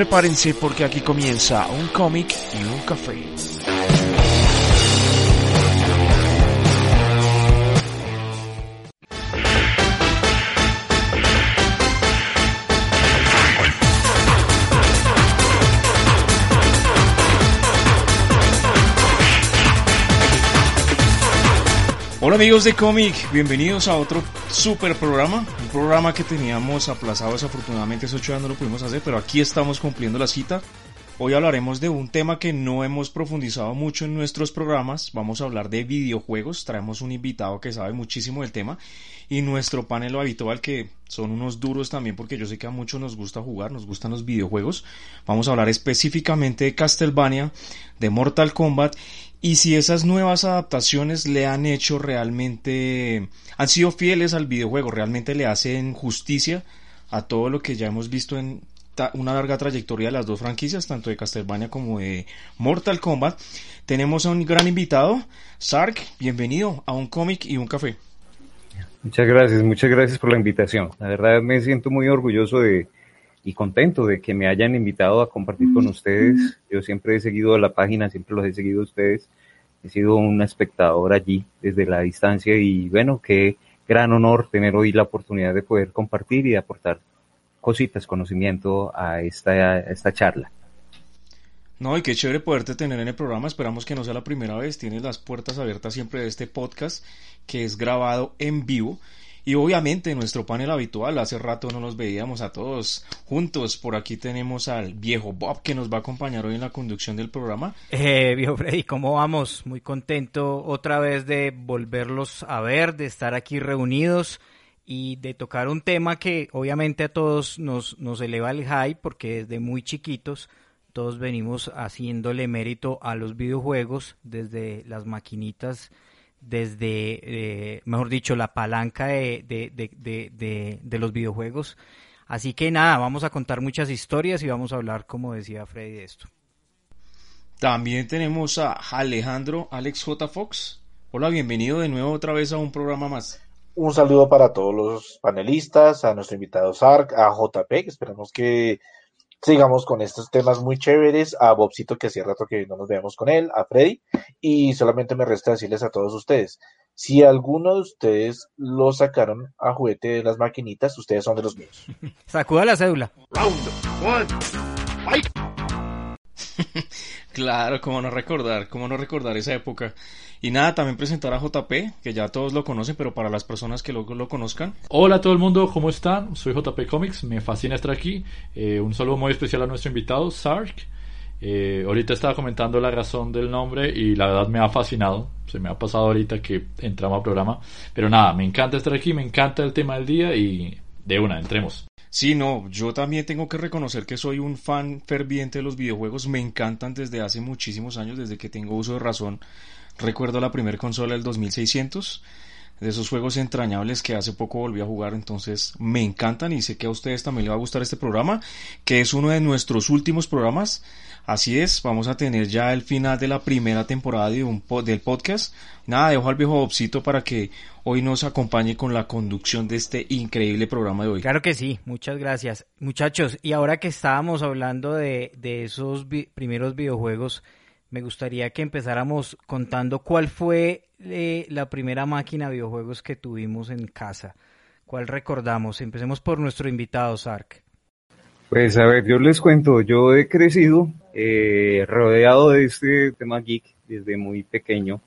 prepárense porque aquí comienza un cómic y un café. Hola amigos de cómic, bienvenidos a otro super programa, un programa que teníamos aplazado desafortunadamente hace ocho no lo pudimos hacer, pero aquí estamos cumpliendo la cita. Hoy hablaremos de un tema que no hemos profundizado mucho en nuestros programas, vamos a hablar de videojuegos, traemos un invitado que sabe muchísimo del tema y nuestro panel habitual que son unos duros también porque yo sé que a muchos nos gusta jugar, nos gustan los videojuegos. Vamos a hablar específicamente de Castlevania, de Mortal Kombat y si esas nuevas adaptaciones le han hecho realmente, han sido fieles al videojuego, realmente le hacen justicia a todo lo que ya hemos visto en una larga trayectoria de las dos franquicias, tanto de Castlevania como de Mortal Kombat. Tenemos a un gran invitado, Sark, bienvenido a un cómic y un café. Muchas gracias, muchas gracias por la invitación. La verdad me siento muy orgulloso de, y contento de que me hayan invitado a compartir con ustedes. Yo siempre he seguido la página, siempre los he seguido a ustedes. He sido un espectador allí desde la distancia y bueno, qué gran honor tener hoy la oportunidad de poder compartir y aportar cositas, conocimiento a esta, a esta charla. No, y qué chévere poderte tener en el programa. Esperamos que no sea la primera vez. Tienes las puertas abiertas siempre de este podcast que es grabado en vivo y obviamente nuestro panel habitual, hace rato no nos veíamos a todos juntos. Por aquí tenemos al viejo Bob que nos va a acompañar hoy en la conducción del programa. Eh, viejo Freddy, ¿cómo vamos? Muy contento otra vez de volverlos a ver, de estar aquí reunidos y de tocar un tema que obviamente a todos nos, nos eleva el high porque desde muy chiquitos todos venimos haciéndole mérito a los videojuegos desde las maquinitas desde, eh, mejor dicho, la palanca de, de, los videojuegos. Así que nada, vamos a contar muchas historias y vamos a hablar, como decía Freddy, de esto. También tenemos a Alejandro Alex J. Fox. Hola, bienvenido de nuevo otra vez a un programa más. Un saludo para todos los panelistas, a nuestro invitado Sark, a JP, que esperamos que sigamos con estos temas muy chéveres, a Bobcito, que hacía rato que no nos veamos con él, a Freddy, y solamente me resta decirles a todos ustedes, si alguno de ustedes lo sacaron a juguete de las maquinitas, ustedes son de los míos. Sacuda la cédula. Claro, cómo no recordar, cómo no recordar esa época. Y nada, también presentar a JP, que ya todos lo conocen, pero para las personas que luego lo conozcan. Hola a todo el mundo, ¿cómo están? Soy JP Comics, me fascina estar aquí. Eh, un saludo muy especial a nuestro invitado, Sark. Eh, ahorita estaba comentando la razón del nombre y la verdad me ha fascinado. Se me ha pasado ahorita que entramos al programa. Pero nada, me encanta estar aquí, me encanta el tema del día y de una, entremos. Sí, no, yo también tengo que reconocer que soy un fan ferviente de los videojuegos. Me encantan desde hace muchísimos años, desde que tengo uso de razón. Recuerdo la primera consola del 2600, de esos juegos entrañables que hace poco volví a jugar, entonces me encantan y sé que a ustedes también les va a gustar este programa, que es uno de nuestros últimos programas. Así es, vamos a tener ya el final de la primera temporada de un del podcast. Nada, dejo al viejo Bobcito para que hoy nos acompañe con la conducción de este increíble programa de hoy. Claro que sí, muchas gracias. Muchachos, y ahora que estábamos hablando de, de esos primeros videojuegos, me gustaría que empezáramos contando cuál fue eh, la primera máquina de videojuegos que tuvimos en casa. ¿Cuál recordamos? Empecemos por nuestro invitado, Sark. Pues a ver, yo les cuento, yo he crecido eh, rodeado de este tema geek desde muy pequeño.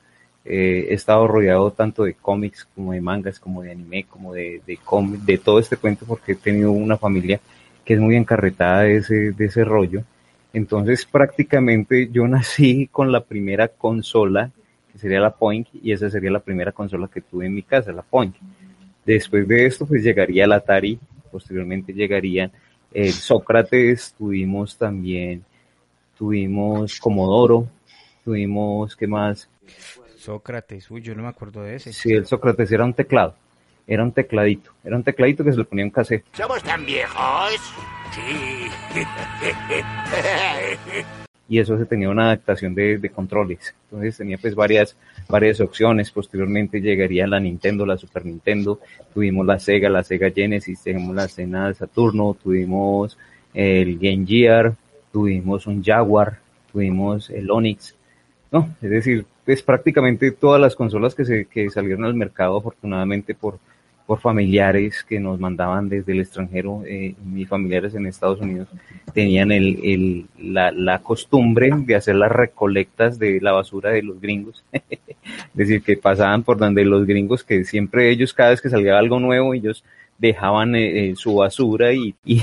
Eh, he estado rodeado tanto de cómics como de mangas, como de anime, como de, de, de todo este cuento porque he tenido una familia que es muy encarretada de ese, de ese rollo. Entonces prácticamente yo nací con la primera consola, que sería la Point, y esa sería la primera consola que tuve en mi casa, la Point. Después de esto pues llegaría el Atari, posteriormente llegaría el Sócrates, tuvimos también, tuvimos Comodoro, tuvimos, ¿qué más? Sócrates, uy, yo no me acuerdo de ese. Sí, el Sócrates era un teclado, era un tecladito, era un tecladito que se le ponía un cassette. ¿Somos tan viejos? y eso se tenía una adaptación de, controles. Entonces tenía pues varias, varias opciones. Posteriormente llegaría la Nintendo, la Super Nintendo, tuvimos la Sega, la Sega Genesis, tuvimos la Sena de Saturno, tuvimos el Game Gear, tuvimos un Jaguar, tuvimos el Onix, ¿no? Es decir, pues prácticamente todas las consolas que, se, que salieron al mercado, afortunadamente por, por familiares que nos mandaban desde el extranjero, eh, mis familiares en Estados Unidos tenían el, el, la, la, costumbre de hacer las recolectas de la basura de los gringos. es decir, que pasaban por donde los gringos, que siempre ellos, cada vez que salía algo nuevo, ellos dejaban eh, eh su basura y, y,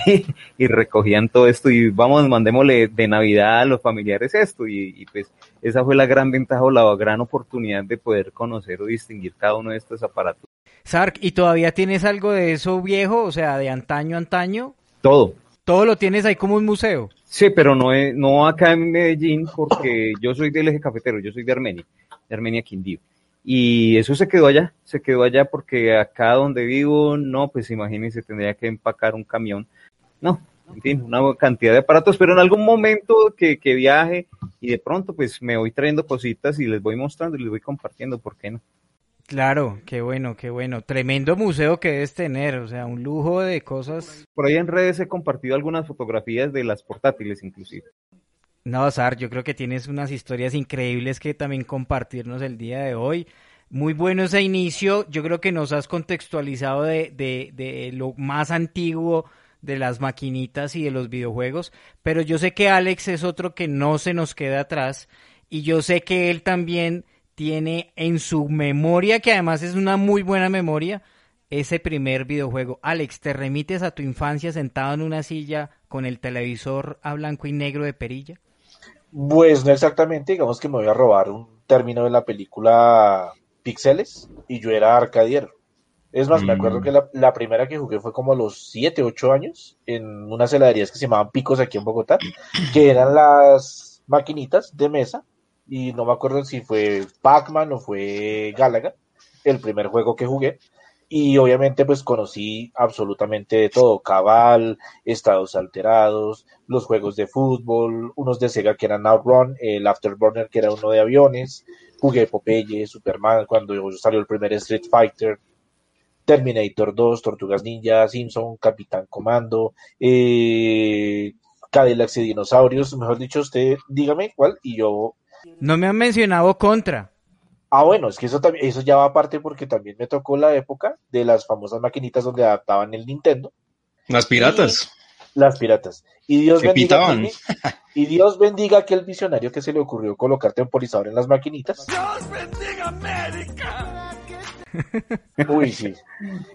y, recogían todo esto y vamos, mandémosle de Navidad a los familiares esto y, y, pues esa fue la gran ventaja o la gran oportunidad de poder conocer o distinguir cada uno de estos aparatos. Sark, ¿y todavía tienes algo de eso viejo, o sea, de antaño, antaño? Todo. ¿Todo lo tienes ahí como un museo? Sí, pero no, es, no acá en Medellín porque yo soy del eje cafetero, yo soy de Armenia, de Armenia Quindío. Y eso se quedó allá, se quedó allá porque acá donde vivo, no, pues imagínense, tendría que empacar un camión. No, en fin, una cantidad de aparatos, pero en algún momento que, que viaje y de pronto pues me voy trayendo cositas y les voy mostrando y les voy compartiendo, ¿por qué no? Claro, qué bueno, qué bueno. Tremendo museo que debes tener, o sea, un lujo de cosas. Por ahí en redes he compartido algunas fotografías de las portátiles inclusive. No, Sar, yo creo que tienes unas historias increíbles que también compartirnos el día de hoy. Muy bueno ese inicio, yo creo que nos has contextualizado de, de, de lo más antiguo de las maquinitas y de los videojuegos, pero yo sé que Alex es otro que no se nos queda atrás y yo sé que él también tiene en su memoria, que además es una muy buena memoria, ese primer videojuego. Alex, ¿te remites a tu infancia sentado en una silla con el televisor a blanco y negro de perilla? Pues no exactamente, digamos que me voy a robar un término de la película Pixeles y yo era arcadiero. Es más, mm. me acuerdo que la, la, primera que jugué fue como a los 7, 8 años en unas heladerías que se llamaban Picos aquí en Bogotá, que eran las maquinitas de mesa y no me acuerdo si fue Pac-Man o fue Galaga, el primer juego que jugué. Y obviamente pues conocí absolutamente de todo, Cabal, Estados Alterados, los juegos de fútbol, unos de Sega que eran Outrun, el Afterburner que era uno de aviones, jugué Popeye, Superman cuando salió el primer Street Fighter, Terminator 2, Tortugas Ninja, Simpson, Capitán Comando, eh, Cadillacs y Dinosaurios, mejor dicho usted dígame cuál y yo no me han mencionado contra. Ah, bueno, es que eso también, eso ya va aparte porque también me tocó la época de las famosas maquinitas donde adaptaban el Nintendo. Las piratas. Las piratas. Y Dios, bendiga que, y Dios bendiga a aquel visionario que se le ocurrió colocar temporizador en las maquinitas. Dios bendiga América. Uy, sí.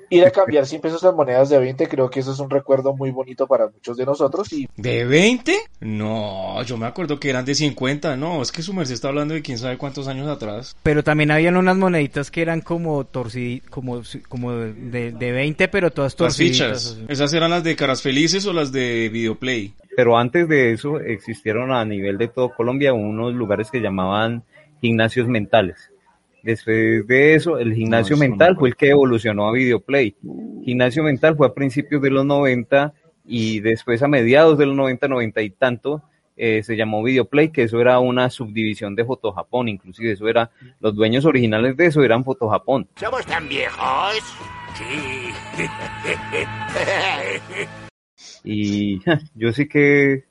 Ir a cambiar 100 pesos en monedas de 20, creo que eso es un recuerdo muy bonito para muchos de nosotros. Y... ¿De 20? No, yo me acuerdo que eran de 50, no, es que su merced está hablando de quién sabe cuántos años atrás. Pero también habían unas moneditas que eran como torciditas, como, como de, de 20, pero todas torciditas. Las fichas, ¿esas eran las de Caras Felices o las de Videoplay? Pero antes de eso existieron a nivel de todo Colombia unos lugares que llamaban gimnasios mentales Después de eso, el gimnasio no, mental no fue el que evolucionó a Videoplay. Gimnasio mental fue a principios de los 90 y después a mediados de los 90, 90 y tanto, eh, se llamó Videoplay, que eso era una subdivisión de Fotojapón, inclusive eso era, los dueños originales de eso eran Fotojapón. ¿Somos tan viejos? Sí. y yo sí que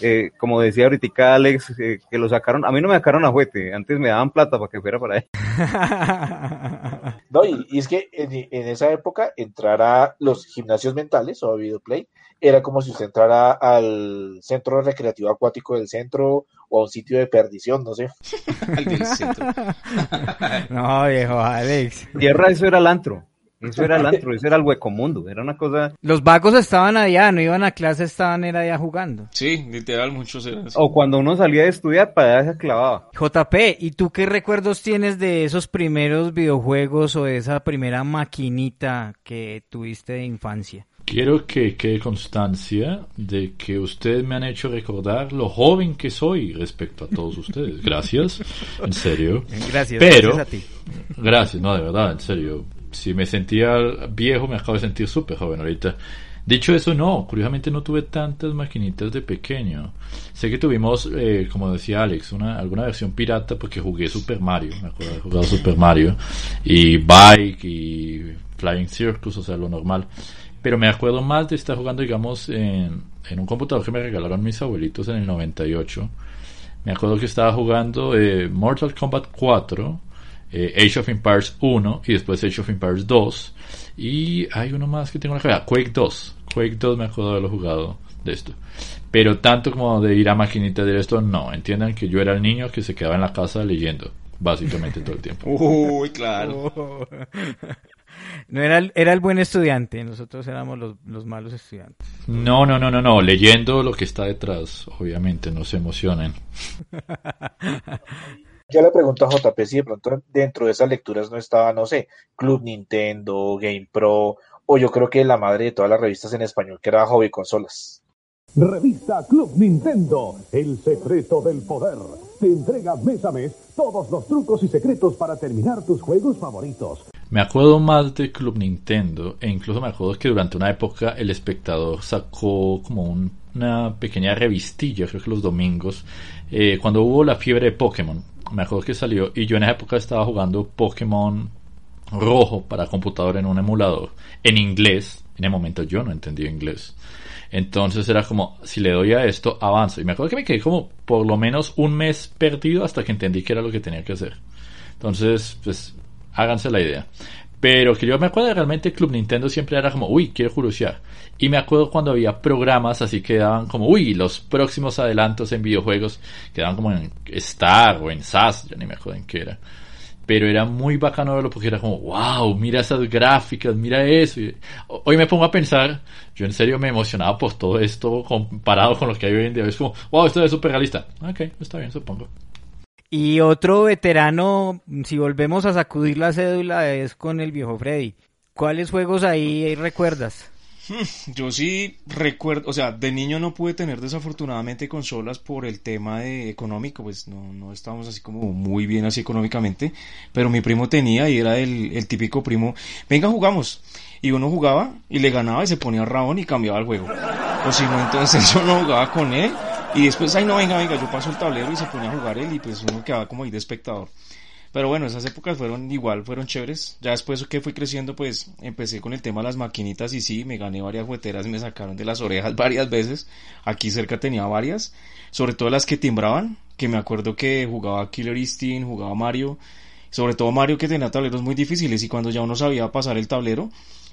eh, como decía ahorita Alex, eh, que lo sacaron, a mí no me sacaron a juguete, antes me daban plata para que fuera para él. no, y, y, es que en, en, esa época entrar a los gimnasios mentales o a Videoplay era como si usted entrara al centro recreativo acuático del centro o a un sitio de perdición, no sé. no, viejo Alex. Tierra, eso era el antro. Eso era el antro, eso era el hueco mundo, era una cosa... Los vagos estaban allá, no iban a clase, estaban era allá jugando. Sí, literal, muchos eran así. O cuando uno salía de estudiar, para allá se clavaba. JP, ¿y tú qué recuerdos tienes de esos primeros videojuegos o de esa primera maquinita que tuviste de infancia? Quiero que quede constancia de que ustedes me han hecho recordar lo joven que soy respecto a todos ustedes. Gracias, en serio. Gracias, Pero, gracias a ti. Gracias, no, de verdad, en serio si me sentía viejo, me acabo de sentir súper joven ahorita. Dicho eso, no, curiosamente no tuve tantas maquinitas de pequeño. Sé que tuvimos, eh, como decía Alex, una, alguna versión pirata porque jugué Super Mario, me acuerdo de jugar Super Mario, y Bike y Flying Circus, o sea, lo normal. pero me acuerdo más de estar jugando, digamos, en, un computador que me regalaron mis abuelitos en el 98. Me acuerdo que estaba jugando eh, Mortal Kombat 4, eh, Age of Empires 1 y después Age of Empires 2. Y hay uno más que tengo en la cabeza, Quake 2. Quake 2 me acuerdo de haberlo jugado de esto. Pero tanto como de ir a maquinita de esto, no. Entiendan que yo era el niño que se quedaba en la casa leyendo, básicamente todo el tiempo. Uy, claro. Oh. No era el, era el buen estudiante, nosotros éramos los, los malos estudiantes. No, no, no, no, no. Leyendo lo que está detrás, obviamente, no se emocionen. Yo le pregunto a JP si de pronto dentro de esas lecturas no estaba, no sé, Club Nintendo, Game Pro, o yo creo que la madre de todas las revistas en español, que era Hobby Consolas. Revista Club Nintendo, el secreto del poder. Te entrega mes a mes todos los trucos y secretos para terminar tus juegos favoritos. Me acuerdo más de Club Nintendo e incluso me acuerdo que durante una época el espectador sacó como un- una pequeña revistilla, creo que los domingos, eh, cuando hubo la fiebre de Pokémon. Me acuerdo que salió y yo en esa época estaba jugando Pokémon rojo para computador en un emulador en inglés. En el momento yo no entendía inglés. Entonces era como, si le doy a esto, avanzo. Y me acuerdo que me quedé como por lo menos un mes perdido hasta que entendí que era lo que tenía que hacer. Entonces, pues, háganse la idea. Pero que yo me acuerdo realmente Club Nintendo siempre era como, uy, quiero curiosear. Y me acuerdo cuando había programas así que daban como, uy, los próximos adelantos en videojuegos, que daban como en Star o en SAS, ya ni me acuerdo en qué era. Pero era muy bacano verlo porque era como, wow, mira esas gráficas, mira eso. Hoy me pongo a pensar, yo en serio me emocionaba por todo esto comparado con lo que hay hoy en día. Es como, wow, esto es súper realista. Ok, está bien, supongo. Y otro veterano, si volvemos a sacudir la cédula, es con el viejo Freddy. ¿Cuáles juegos ahí recuerdas? Yo sí recuerdo, o sea, de niño no pude tener desafortunadamente consolas por el tema de económico, pues no, no estábamos así como muy bien así económicamente, pero mi primo tenía y era el, el típico primo, venga jugamos, y uno jugaba y le ganaba y se ponía rabón y cambiaba el juego, o si no entonces yo no jugaba con él y después, ay no, venga, venga, yo paso el tablero y se ponía a jugar él y pues uno quedaba como ahí de espectador. Pero bueno, esas épocas fueron igual, fueron chéveres. Ya después que fui creciendo, pues empecé con el tema de las maquinitas y sí, me gané varias jugueteras me sacaron de las orejas varias veces. Aquí cerca tenía varias, sobre todo las que timbraban, que me acuerdo que jugaba Killer Instinct, jugaba Mario, sobre todo Mario que tenía tableros muy difíciles y cuando ya uno sabía pasar el tablero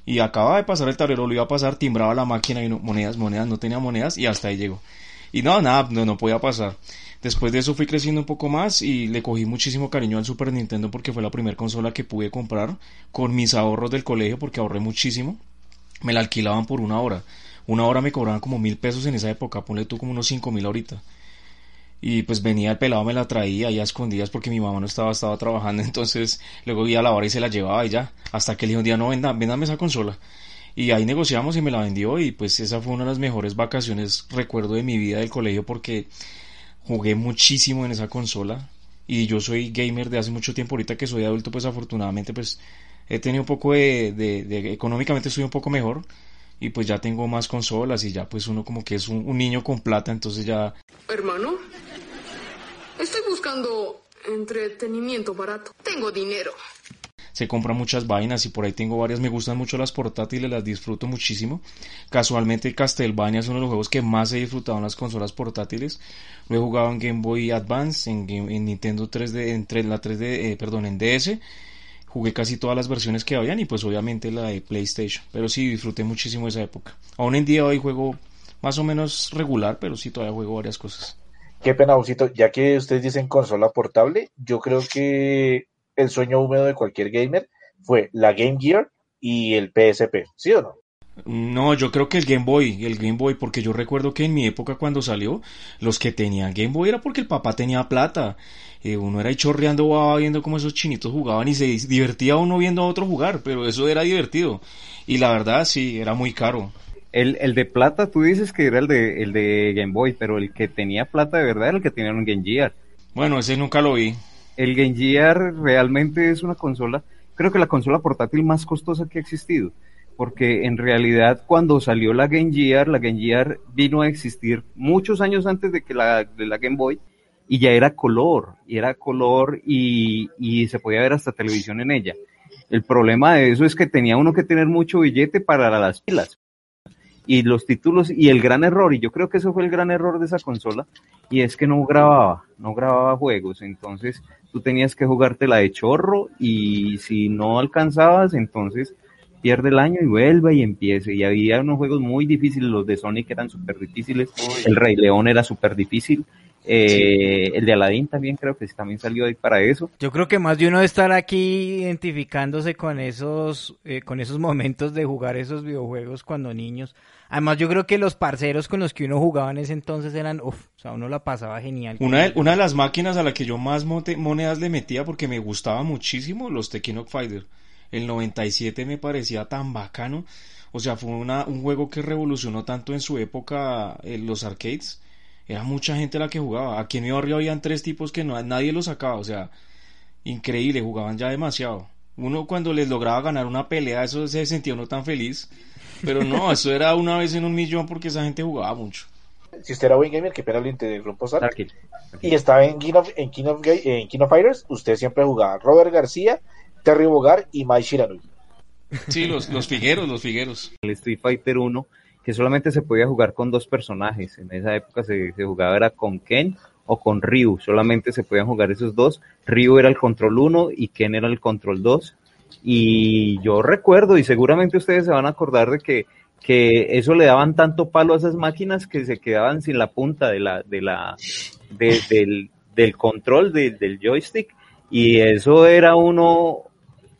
y acababa de pasar el tablero, lo iba a pasar, timbraba la máquina y monedas, monedas, no tenía monedas y hasta ahí llegó. Y no, nada, no, no podía pasar. Después de eso fui creciendo un poco más y le cogí muchísimo cariño al Super Nintendo porque fue la primera consola que pude comprar con mis ahorros del colegio porque ahorré muchísimo. Me la alquilaban por una hora. Una hora me cobraban como mil pesos en esa época, ponle tú como unos cinco mil ahorita. Y pues venía el pelado, me la traía ya escondidas porque mi mamá no estaba, estaba trabajando, entonces luego iba a la hora y se la llevaba y ya. Hasta que le dijo un día, no, venda, véndame esa consola. Y ahí negociamos y me la vendió y pues esa fue una de las mejores vacaciones, recuerdo de mi vida del colegio porque jugué muchísimo en esa consola y yo soy gamer de hace mucho tiempo, ahorita que soy adulto pues afortunadamente pues he tenido un poco de, económicamente estoy un poco mejor y pues ya tengo más consolas y ya pues uno como que es un, un niño con plata entonces ya Hermano, estoy buscando entretenimiento barato. Tengo dinero. Se compran muchas vainas y por ahí tengo varias. Me gustan mucho las portátiles, las disfruto muchísimo. Casualmente Castlevania es uno de los juegos que más he disfrutado en las consolas portátiles. Lo he jugado en Game Boy Advance, en, Game- en Nintendo 3D, entre la 3D, eh, perdón, en DS. Jugué casi todas las versiones que habían y pues obviamente la de PlayStation. Pero sí, disfruté muchísimo esa época. Aún en día hoy juego más o menos regular, pero sí todavía juego varias cosas. Qué pena, Busito, ya que ustedes dicen consola portable, yo creo que el sueño húmedo de cualquier gamer fue la Game Gear y el PSP, ¿sí o no? No, yo creo que el Game Boy, el Game Boy, porque yo recuerdo que en mi época cuando salió, los que tenían Game Boy era porque el papá tenía plata. Eh, uno era ahí chorreando baba viendo cómo esos chinitos jugaban y se divertía uno viendo a otro jugar, pero eso era divertido. Y la verdad sí, era muy caro. El, el de plata, tú dices que era el de, el de Game Boy, pero el que tenía plata de verdad era el que tenía un Game Gear. Bueno, ese nunca lo vi. El Game Gear realmente es una consola, creo que la consola portátil más costosa que ha existido, porque en realidad cuando salió la Game Gear, la Game Gear vino a existir muchos años antes de que la, de la Game Boy y ya era color, y era color y, y se podía ver hasta televisión en ella. El problema de eso es que tenía uno que tener mucho billete para las pilas y los títulos y el gran error, y yo creo que eso fue el gran error de esa consola, y es que no grababa, no grababa juegos, entonces tú tenías que jugártela de chorro y si no alcanzabas, entonces pierde el año y vuelve y empiece. Y había unos juegos muy difíciles, los de Sonic eran súper difíciles, el Rey León era súper difícil. Eh, El de Aladdin también creo que también salió ahí para eso. Yo creo que más de uno de estar aquí identificándose con esos, eh, con esos momentos de jugar esos videojuegos cuando niños. Además, yo creo que los parceros con los que uno jugaba en ese entonces eran, uff, o sea, uno la pasaba genial. Una de, una de las máquinas a la que yo más monedas le metía porque me gustaba muchísimo, los Tekken Fighter. El 97 me parecía tan bacano. O sea, fue una, un juego que revolucionó tanto en su época en los arcades. Era mucha gente la que jugaba. Aquí en mi barrio habían tres tipos que no, nadie los sacaba. O sea, increíble, jugaban ya demasiado. Uno cuando les lograba ganar una pelea, eso se sentía uno tan feliz. Pero no, eso era una vez en un millón porque esa gente jugaba mucho. Si usted era buen gamer, que pena el interrumpo y estaba en King, of, en, King of, en King of Fighters, usted siempre jugaba Robert García, Terry Bogar y Mai Shiranui. Sí, los, los figueros, los figueros. El Street Fighter 1, que solamente se podía jugar con dos personajes. En esa época se, se jugaba era con Ken o con Ryu. Solamente se podían jugar esos dos. Ryu era el control 1 y Ken era el control 2. Y yo recuerdo, y seguramente ustedes se van a acordar de que, que eso le daban tanto palo a esas máquinas que se quedaban sin la punta de la, de la, de, del, del control de, del joystick. Y eso era uno,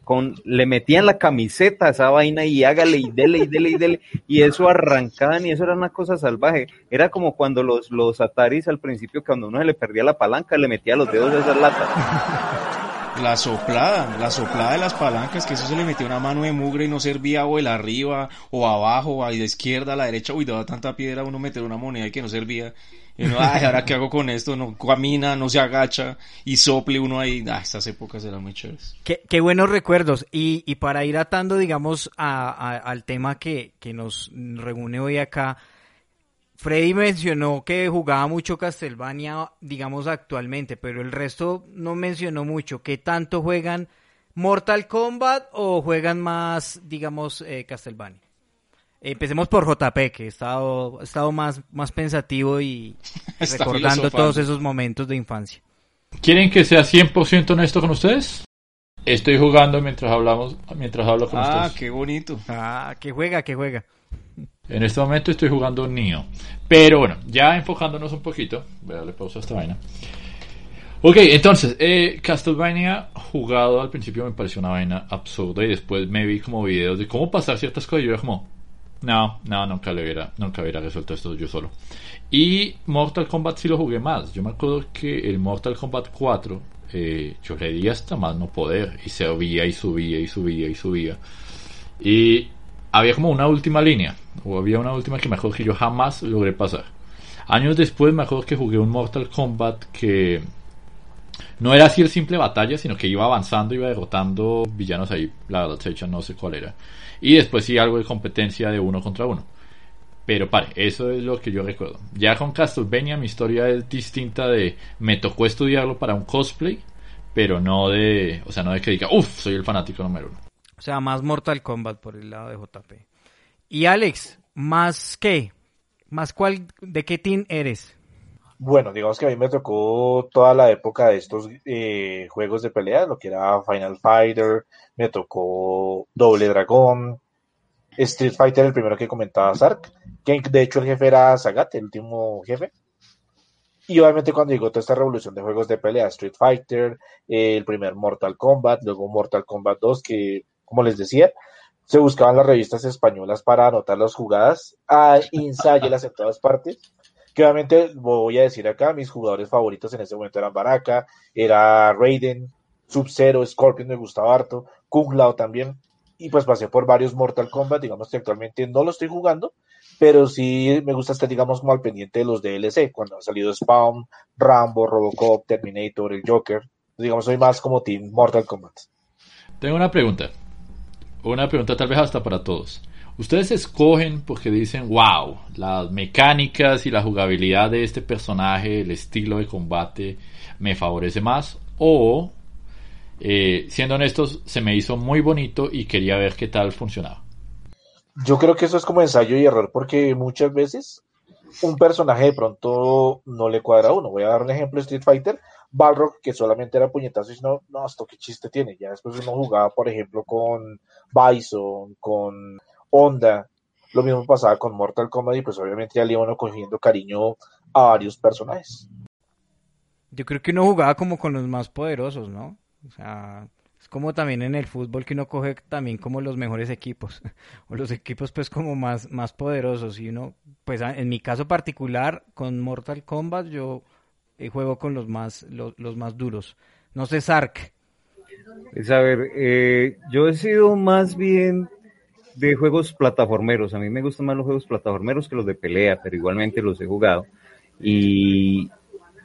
con, le metían la camiseta a esa vaina y hágale y dele y dele y dele, y eso arrancaban y eso era una cosa salvaje. Era como cuando los, los Ataris al principio, cuando uno se le perdía la palanca, le metía los dedos a esas latas. La soplada, la soplada de las palancas, que eso se le metía una mano de mugre y no servía o el arriba o abajo, o a la izquierda, a la derecha, uy, daba tanta piedra uno meter una moneda y que no servía. Y uno, ay, ahora qué hago con esto, no camina, no se agacha y sople uno ahí. Ah, estas épocas eran muy chéveres. Qué, qué buenos recuerdos. Y, y para ir atando, digamos, a, a, al tema que, que nos reúne hoy acá, Freddy mencionó que jugaba mucho Castlevania, digamos, actualmente, pero el resto no mencionó mucho. ¿Qué tanto juegan Mortal Kombat o juegan más, digamos, eh, Castlevania? Empecemos por JP, que he estado, he estado más, más pensativo y recordando todos esos momentos de infancia. ¿Quieren que sea 100% honesto con ustedes? Estoy jugando mientras hablamos, mientras hablo con ustedes. Ah, qué bonito. Ah, que juega, que juega. En este momento estoy jugando Nio. Pero bueno, ya enfocándonos un poquito. Voy a darle pausa a esta vaina. Ok, entonces, eh, Castlevania jugado al principio me pareció una vaina absurda y después me vi como videos de cómo pasar ciertas cosas y yo era como, no, no, nunca le hubiera, nunca hubiera resuelto esto yo solo. Y Mortal Kombat sí lo jugué más. Yo me acuerdo que el Mortal Kombat 4 eh, yo le di hasta más no poder y se subía y subía y subía y subía. Y había como una última línea, o había una última que me acuerdo que yo jamás logré pasar. Años después me acuerdo que jugué un Mortal Kombat que no era así el simple batalla, sino que iba avanzando, iba derrotando villanos ahí, la verdad, hecho no sé cuál era. Y después sí algo de competencia de uno contra uno. Pero pare, eso es lo que yo recuerdo. Ya con Castlevania mi historia es distinta de me tocó estudiarlo para un cosplay, pero no de, o sea, no de que diga, uff, soy el fanático número uno. O sea, más Mortal Kombat por el lado de JP. Y Alex, ¿más qué? ¿Más cuál? ¿De qué team eres? Bueno, digamos que a mí me tocó toda la época de estos eh, juegos de pelea, lo que era Final Fighter, me tocó Doble Dragón, Street Fighter, el primero que comentaba Sark, que de hecho el jefe era Sagat, el último jefe. Y obviamente cuando llegó toda esta revolución de juegos de pelea, Street Fighter, eh, el primer Mortal Kombat, luego Mortal Kombat 2, que como les decía, se buscaban las revistas españolas para anotar las jugadas, a ensayarlas en todas partes. Que obviamente voy a decir acá, mis jugadores favoritos en ese momento eran Baraka, era Raiden, Sub-Zero, Scorpion me gustaba harto, Kung Lao también, y pues pasé por varios Mortal Kombat, digamos que actualmente no lo estoy jugando, pero sí me gusta estar, digamos, como al pendiente de los DLC, cuando han salido Spawn, Rambo, Robocop, Terminator, el Joker, digamos, soy más como Team Mortal Kombat. Tengo una pregunta, una pregunta tal vez hasta para todos. ¿Ustedes escogen porque dicen, wow, las mecánicas y la jugabilidad de este personaje, el estilo de combate me favorece más? ¿O eh, siendo honestos, se me hizo muy bonito y quería ver qué tal funcionaba. Yo creo que eso es como ensayo y error, porque muchas veces un personaje de pronto no le cuadra a uno. Voy a dar un ejemplo: Street Fighter, Balrog, que solamente era puñetazo, y no, no, esto qué chiste tiene. Ya después uno jugaba, por ejemplo, con Bison, con Honda. Lo mismo pasaba con Mortal Kombat, y pues obviamente ya le iban cogiendo cariño a varios personajes. Yo creo que uno jugaba como con los más poderosos, ¿no? O sea, es como también en el fútbol que uno coge también como los mejores equipos, o los equipos pues como más, más poderosos. Y uno, pues en mi caso particular, con Mortal Kombat, yo eh, juego con los más, los, más duros. No sé, Sark. Es a ver, eh, yo he sido más bien de juegos plataformeros. A mí me gustan más los juegos plataformeros que los de pelea, pero igualmente los he jugado. Y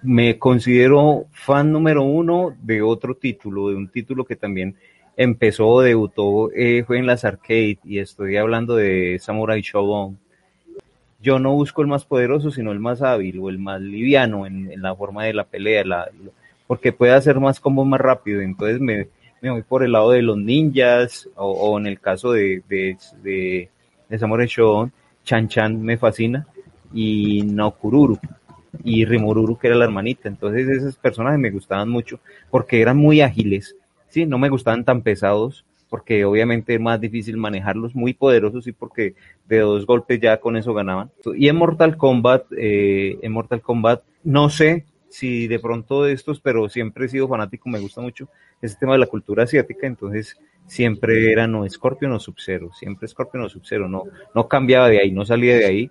me considero fan número uno de otro título, de un título que también empezó, debutó, eh, fue en las arcade y estoy hablando de Samurai Shodown. Yo no busco el más poderoso, sino el más hábil o el más liviano en, la forma de la pelea, la, porque puede hacer más combos más rápido. Entonces me, me, voy por el lado de los ninjas o, en el caso de, de, de, de Samurai Chan Chan me fascina y Nokururu y Rimururu, que era la hermanita. Entonces esos personajes me gustaban mucho porque eran muy ágiles, ¿sí? No me gustaban tan pesados porque obviamente es más difícil manejarlos, muy poderosos y porque de dos golpes ya con eso ganaban. Y en Mortal Kombat, eh, en Mortal Kombat, no sé si de pronto de estos, pero siempre he sido fanático, me gusta mucho ese tema de la cultura asiática, entonces siempre era no Scorpion o Sub-Zero, siempre Scorpion o Sub-Zero, no, no cambiaba de ahí, no salía de ahí.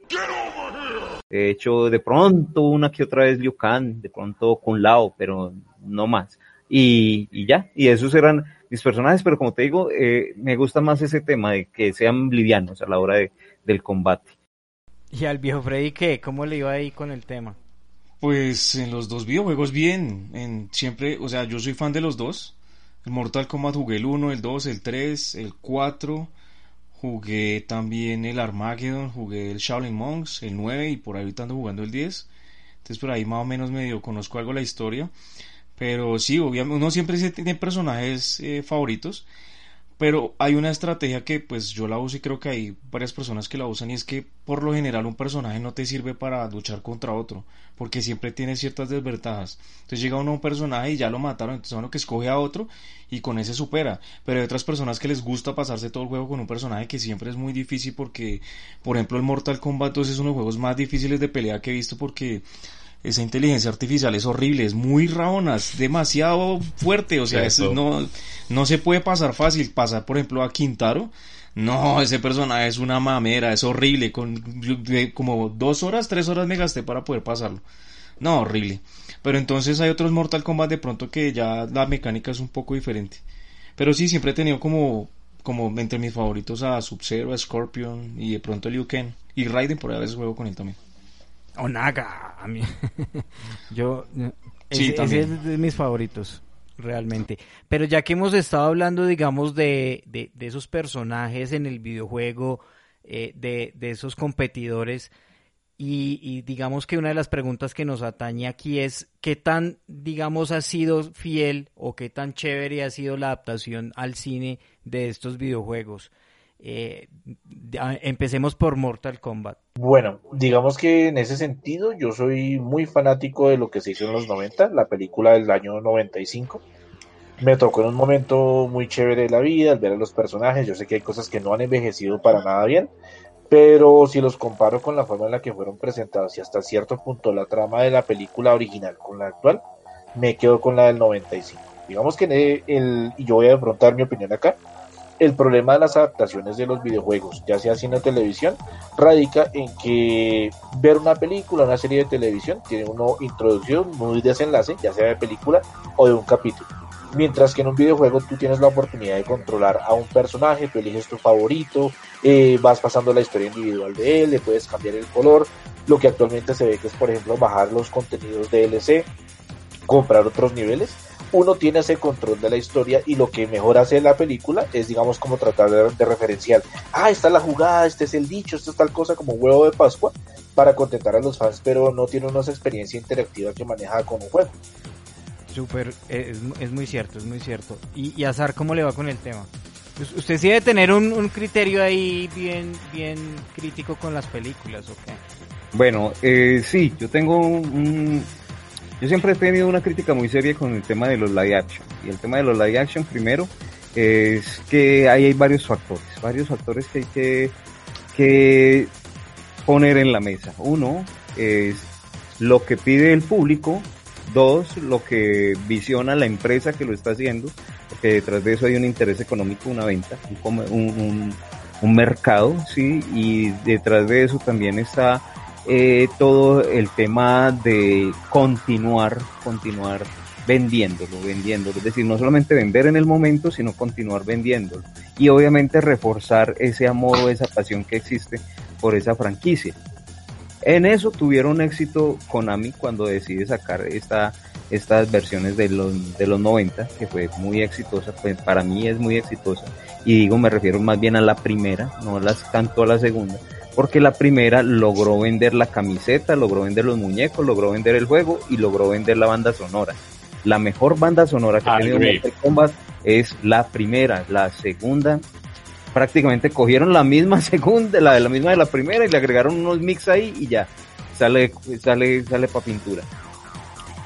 De hecho, de pronto una que otra vez Liu Kang, de pronto Kun Lao, pero no más. Y, y, ya, y esos eran mis personajes, pero como te digo, eh, me gusta más ese tema de que sean livianos a la hora de, del combate. ¿Y al viejo Freddy qué? ¿Cómo le iba ahí con el tema? Pues en los dos videojuegos bien, en siempre, o sea, yo soy fan de los dos. El Mortal Kombat jugué el 1, el 2, el 3, el 4, Jugué también el Armageddon, jugué el Shaolin Monks, el 9 y por ahí ahorita ando jugando el 10. Entonces por ahí más o menos medio conozco algo la historia. Pero sí, obviamente uno siempre tiene personajes eh, favoritos. Pero hay una estrategia que pues yo la uso y creo que hay varias personas que la usan y es que por lo general un personaje no te sirve para luchar contra otro, porque siempre tiene ciertas desventajas. Entonces llega uno a un personaje y ya lo mataron, entonces uno que escoge a otro y con ese supera. Pero hay otras personas que les gusta pasarse todo el juego con un personaje que siempre es muy difícil porque, por ejemplo, el Mortal Kombat 2 es uno de los juegos más difíciles de pelea que he visto porque esa inteligencia artificial es horrible, es muy rabona, es demasiado fuerte, o sea, no, no se puede pasar fácil. Pasar, por ejemplo, a Quintaro, no, ese personaje es una mamera, es horrible, con como dos horas, tres horas me gasté para poder pasarlo. No, horrible. Pero entonces hay otros Mortal Kombat de pronto que ya la mecánica es un poco diferente. Pero sí, siempre he tenido como, como entre mis favoritos a Sub-Zero, a Scorpion y de pronto Liu Kang. Y Raiden, por ahí a veces juego con él también. Onaga. A mí. Yo. Sí, ese, es de mis favoritos, realmente. Pero ya que hemos estado hablando, digamos, de, de, esos personajes en el videojuego, eh, de, de, esos competidores, y, y, digamos que una de las preguntas que nos atañe aquí es qué tan, digamos, ha sido fiel o qué tan chévere ha sido la adaptación al cine de estos videojuegos. Eh, empecemos por Mortal Kombat. Bueno, digamos que en ese sentido yo soy muy fanático de lo que se hizo en los 90, la película del año 95. Me tocó en un momento muy chévere de la vida, al ver a los personajes, yo sé que hay cosas que no han envejecido para nada bien, pero si los comparo con la forma en la que fueron presentados y hasta cierto punto la trama de la película original con la actual, me quedo con la del 95. Digamos que el, y yo voy a afrontar mi opinión acá, el problema de las adaptaciones de los videojuegos, ya sea cine o televisión, radica en que ver una película, una serie de televisión, tiene una introducción, muy desenlace, ya sea de película o de un capítulo. Mientras que en un videojuego tú tienes la oportunidad de controlar a un personaje, tú eliges tu favorito, eh, vas pasando la historia individual de él, le puedes cambiar el color. Lo que actualmente se ve que es, por ejemplo, bajar los contenidos DLC, comprar otros niveles uno tiene ese control de la historia y lo que mejor hace la película es, digamos, como tratar de, referenciar, ah, esta es la jugada, este es el dicho, esto es tal cosa como huevo de Pascua, para contentar a los fans, pero no tiene una experiencia interactiva que maneja con un juego. Súper, eh, es, es muy cierto, es muy cierto. Y, y Azar, ¿cómo le va con el tema? Us- Usted sí debe tener un, un criterio ahí bien, bien crítico con las películas, ¿o qué? Bueno, eh, sí, yo tengo un- Yo siempre he tenido una crítica muy seria con el tema de los live action. Y el tema de los live action, primero, es que hay varios factores. Varios factores que hay que, poner en la mesa. Uno es lo que pide el público. Dos, lo que visiona la empresa que lo está haciendo. Porque detrás de eso hay un interés económico, una venta, un, un- un mercado, sí. Y detrás de eso también está eh, todo el tema de continuar, continuar vendiéndolo, vendiéndolo. Es decir, no solamente vender en el momento, sino continuar vendiéndolo. Y obviamente reforzar ese amor o esa pasión que existe por esa franquicia. En eso tuvieron éxito Konami cuando decide sacar esta, estas versiones de los, de los 90, que fue muy exitosa, pues para mí es muy exitosa. Y digo, me refiero más bien a la primera, no las, tanto a la segunda, porque la primera logró vender la camiseta, logró vender los muñecos, logró vender el juego y logró vender la banda sonora. La mejor banda sonora que ha tenido Agree. Mortal Kombat es la primera, la segunda prácticamente cogieron la misma segunda, la de la misma de la primera y le agregaron unos mix ahí y ya sale sale sale para pintura.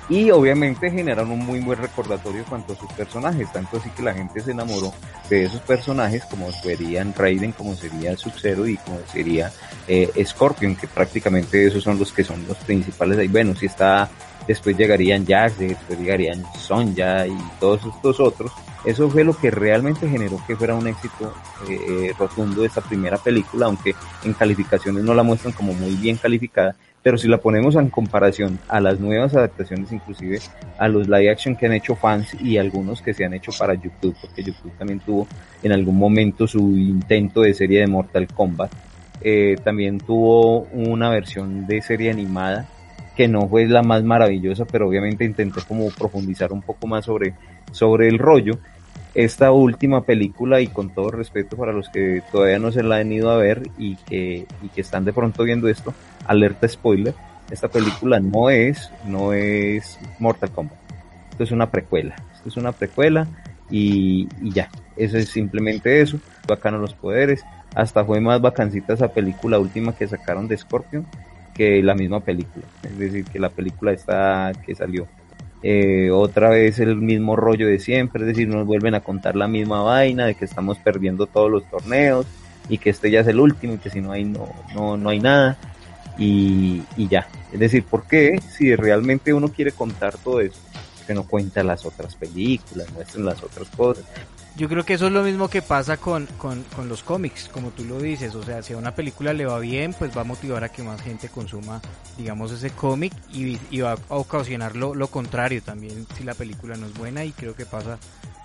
Y obviamente generaron un muy buen recordatorio cuanto a sus personajes, tanto así que la gente se enamoró de esos personajes como serían Raiden, como sería Sub-Zero y como sería eh, Scorpion, que prácticamente esos son los que son los principales ahí. Bueno, si está, después llegarían Jax, después llegarían Sonja y todos estos otros. Eso fue lo que realmente generó que fuera un éxito eh, eh, rotundo de esta primera película, aunque en calificaciones no la muestran como muy bien calificada, pero si la ponemos en comparación a las nuevas adaptaciones, inclusive a los live action que han hecho fans y algunos que se han hecho para YouTube, porque YouTube también tuvo en algún momento su intento de serie de Mortal Kombat, eh, también tuvo una versión de serie animada que no fue la más maravillosa, pero obviamente intentó como profundizar un poco más sobre, sobre el rollo. Esta última película, y con todo respeto para los que todavía no se la han ido a ver y que, y que están de pronto viendo esto, alerta spoiler, esta película no es, no es Mortal Kombat. Esto es una precuela. Esto es una precuela y, ya. Eso es simplemente eso. Bacano los poderes. Hasta fue más bacancita esa película última que sacaron de Scorpion que la misma película. Es decir, que la película está que salió. Eh, otra vez el mismo rollo de siempre, es decir, nos vuelven a contar la misma vaina de que estamos perdiendo todos los torneos y que este ya es el último y que si no hay no, no, no hay nada y, y ya. Es decir, ¿por qué si realmente uno quiere contar todo eso? Que no cuenta las otras películas, muestren las otras cosas. Yo creo que eso es lo mismo que pasa con, con, con los cómics, como tú lo dices. O sea, si a una película le va bien, pues va a motivar a que más gente consuma, digamos, ese cómic y, y va a ocasionar lo, lo contrario también si la película no es buena. Y creo que pasa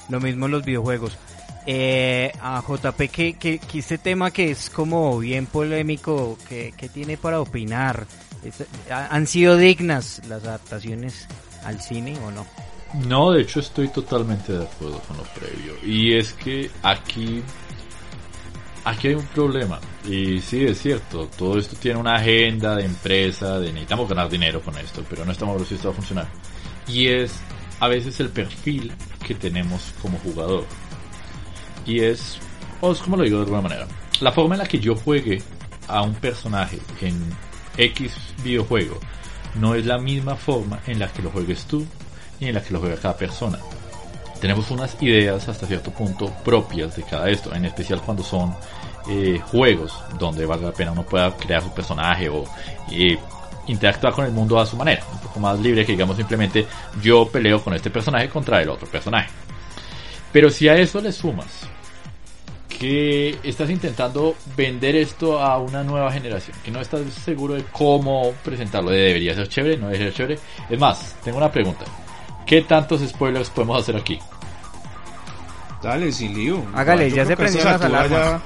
lo mismo en los videojuegos. Eh, a JP, que, que, que este tema que es como bien polémico, que, que tiene para opinar? ¿Han sido dignas las adaptaciones al cine o no? No, de hecho estoy totalmente de acuerdo con lo previo. Y es que aquí, aquí hay un problema. Y sí, es cierto, todo esto tiene una agenda de empresa, de necesitamos ganar dinero con esto, pero no estamos si esto va a funcionar. Y es a veces el perfil que tenemos como jugador. Y es, o es como lo digo de alguna manera, la forma en la que yo juegue a un personaje en X videojuego no es la misma forma en la que lo juegues tú y en la que lo juega cada persona. Tenemos unas ideas hasta cierto punto propias de cada esto, en especial cuando son eh, juegos donde valga la pena uno pueda crear su personaje o eh, interactuar con el mundo a su manera, un poco más libre que digamos simplemente yo peleo con este personaje contra el otro personaje. Pero si a eso le sumas que estás intentando vender esto a una nueva generación, que no estás seguro de cómo presentarlo, de debería ser chévere, no debería ser chévere. Es más, tengo una pregunta. ¿Qué tantos spoilers podemos hacer aquí? Dale, sin lío. Hágale, Yo ya se prendieron las alarmas.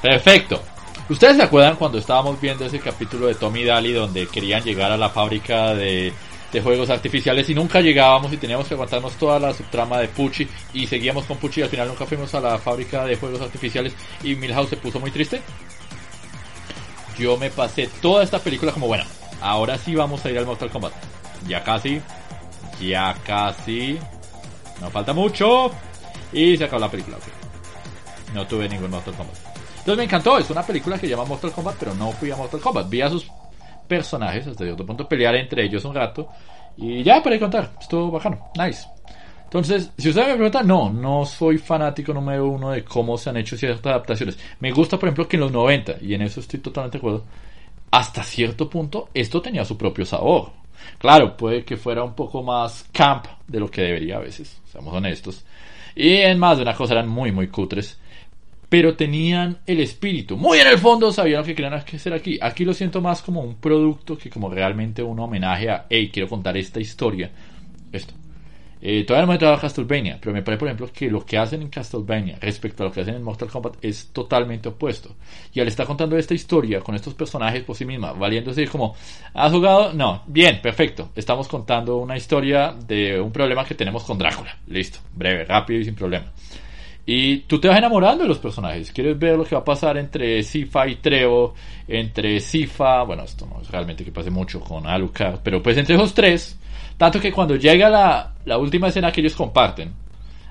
Perfecto. ¿Ustedes se acuerdan cuando estábamos viendo ese capítulo de Tommy Daly donde querían llegar a la fábrica de, de juegos artificiales y nunca llegábamos y teníamos que aguantarnos toda la subtrama de Pucci y seguíamos con Pucci y al final nunca fuimos a la fábrica de juegos artificiales y Milhouse se puso muy triste? Yo me pasé toda esta película como, bueno, ahora sí vamos a ir al Mortal Kombat. Ya casi, Ya casi. No falta mucho. Y se acabó la película. ok. No tuve ningún Mortal Kombat. Entonces me encantó. Es una película que llama Mortal Kombat, pero no fui a Mortal Kombat. Vi a sus personajes hasta cierto punto pelear entre ellos un rato. Y ya para contar. Estuvo bacano. Nice. Entonces, si usted me pregunta, no, no soy fanático número uno de cómo se han hecho ciertas adaptaciones. Me gusta, por ejemplo, que en los 90, y en eso estoy totalmente de acuerdo, hasta cierto punto esto tenía su propio sabor. Claro, puede que fuera un poco más camp de lo que debería a veces, seamos honestos. Y en más de una cosa eran muy, muy cutres. Pero tenían el espíritu. Muy en el fondo sabían lo que querían hacer aquí. Aquí lo siento más como un producto que como realmente un homenaje a, hey, quiero contar esta historia. Esto. Eh, todavía no me he trabajado Castlevania, pero me parece, por ejemplo, que lo que hacen en Castlevania respecto a lo que hacen en Mortal Kombat es totalmente opuesto. Y al estar contando esta historia con estos personajes por sí misma, valiéndose como, ¿has jugado? No, bien, perfecto. Estamos contando una historia de un problema que tenemos con Drácula. Listo, breve, rápido y sin problema. Y tú te vas enamorando de los personajes. Quieres ver lo que va a pasar entre Sifa y Trevo, entre Sifa, bueno, esto no es realmente que pase mucho con Alucard, pero pues entre esos tres tanto que cuando llega la, la última escena que ellos comparten,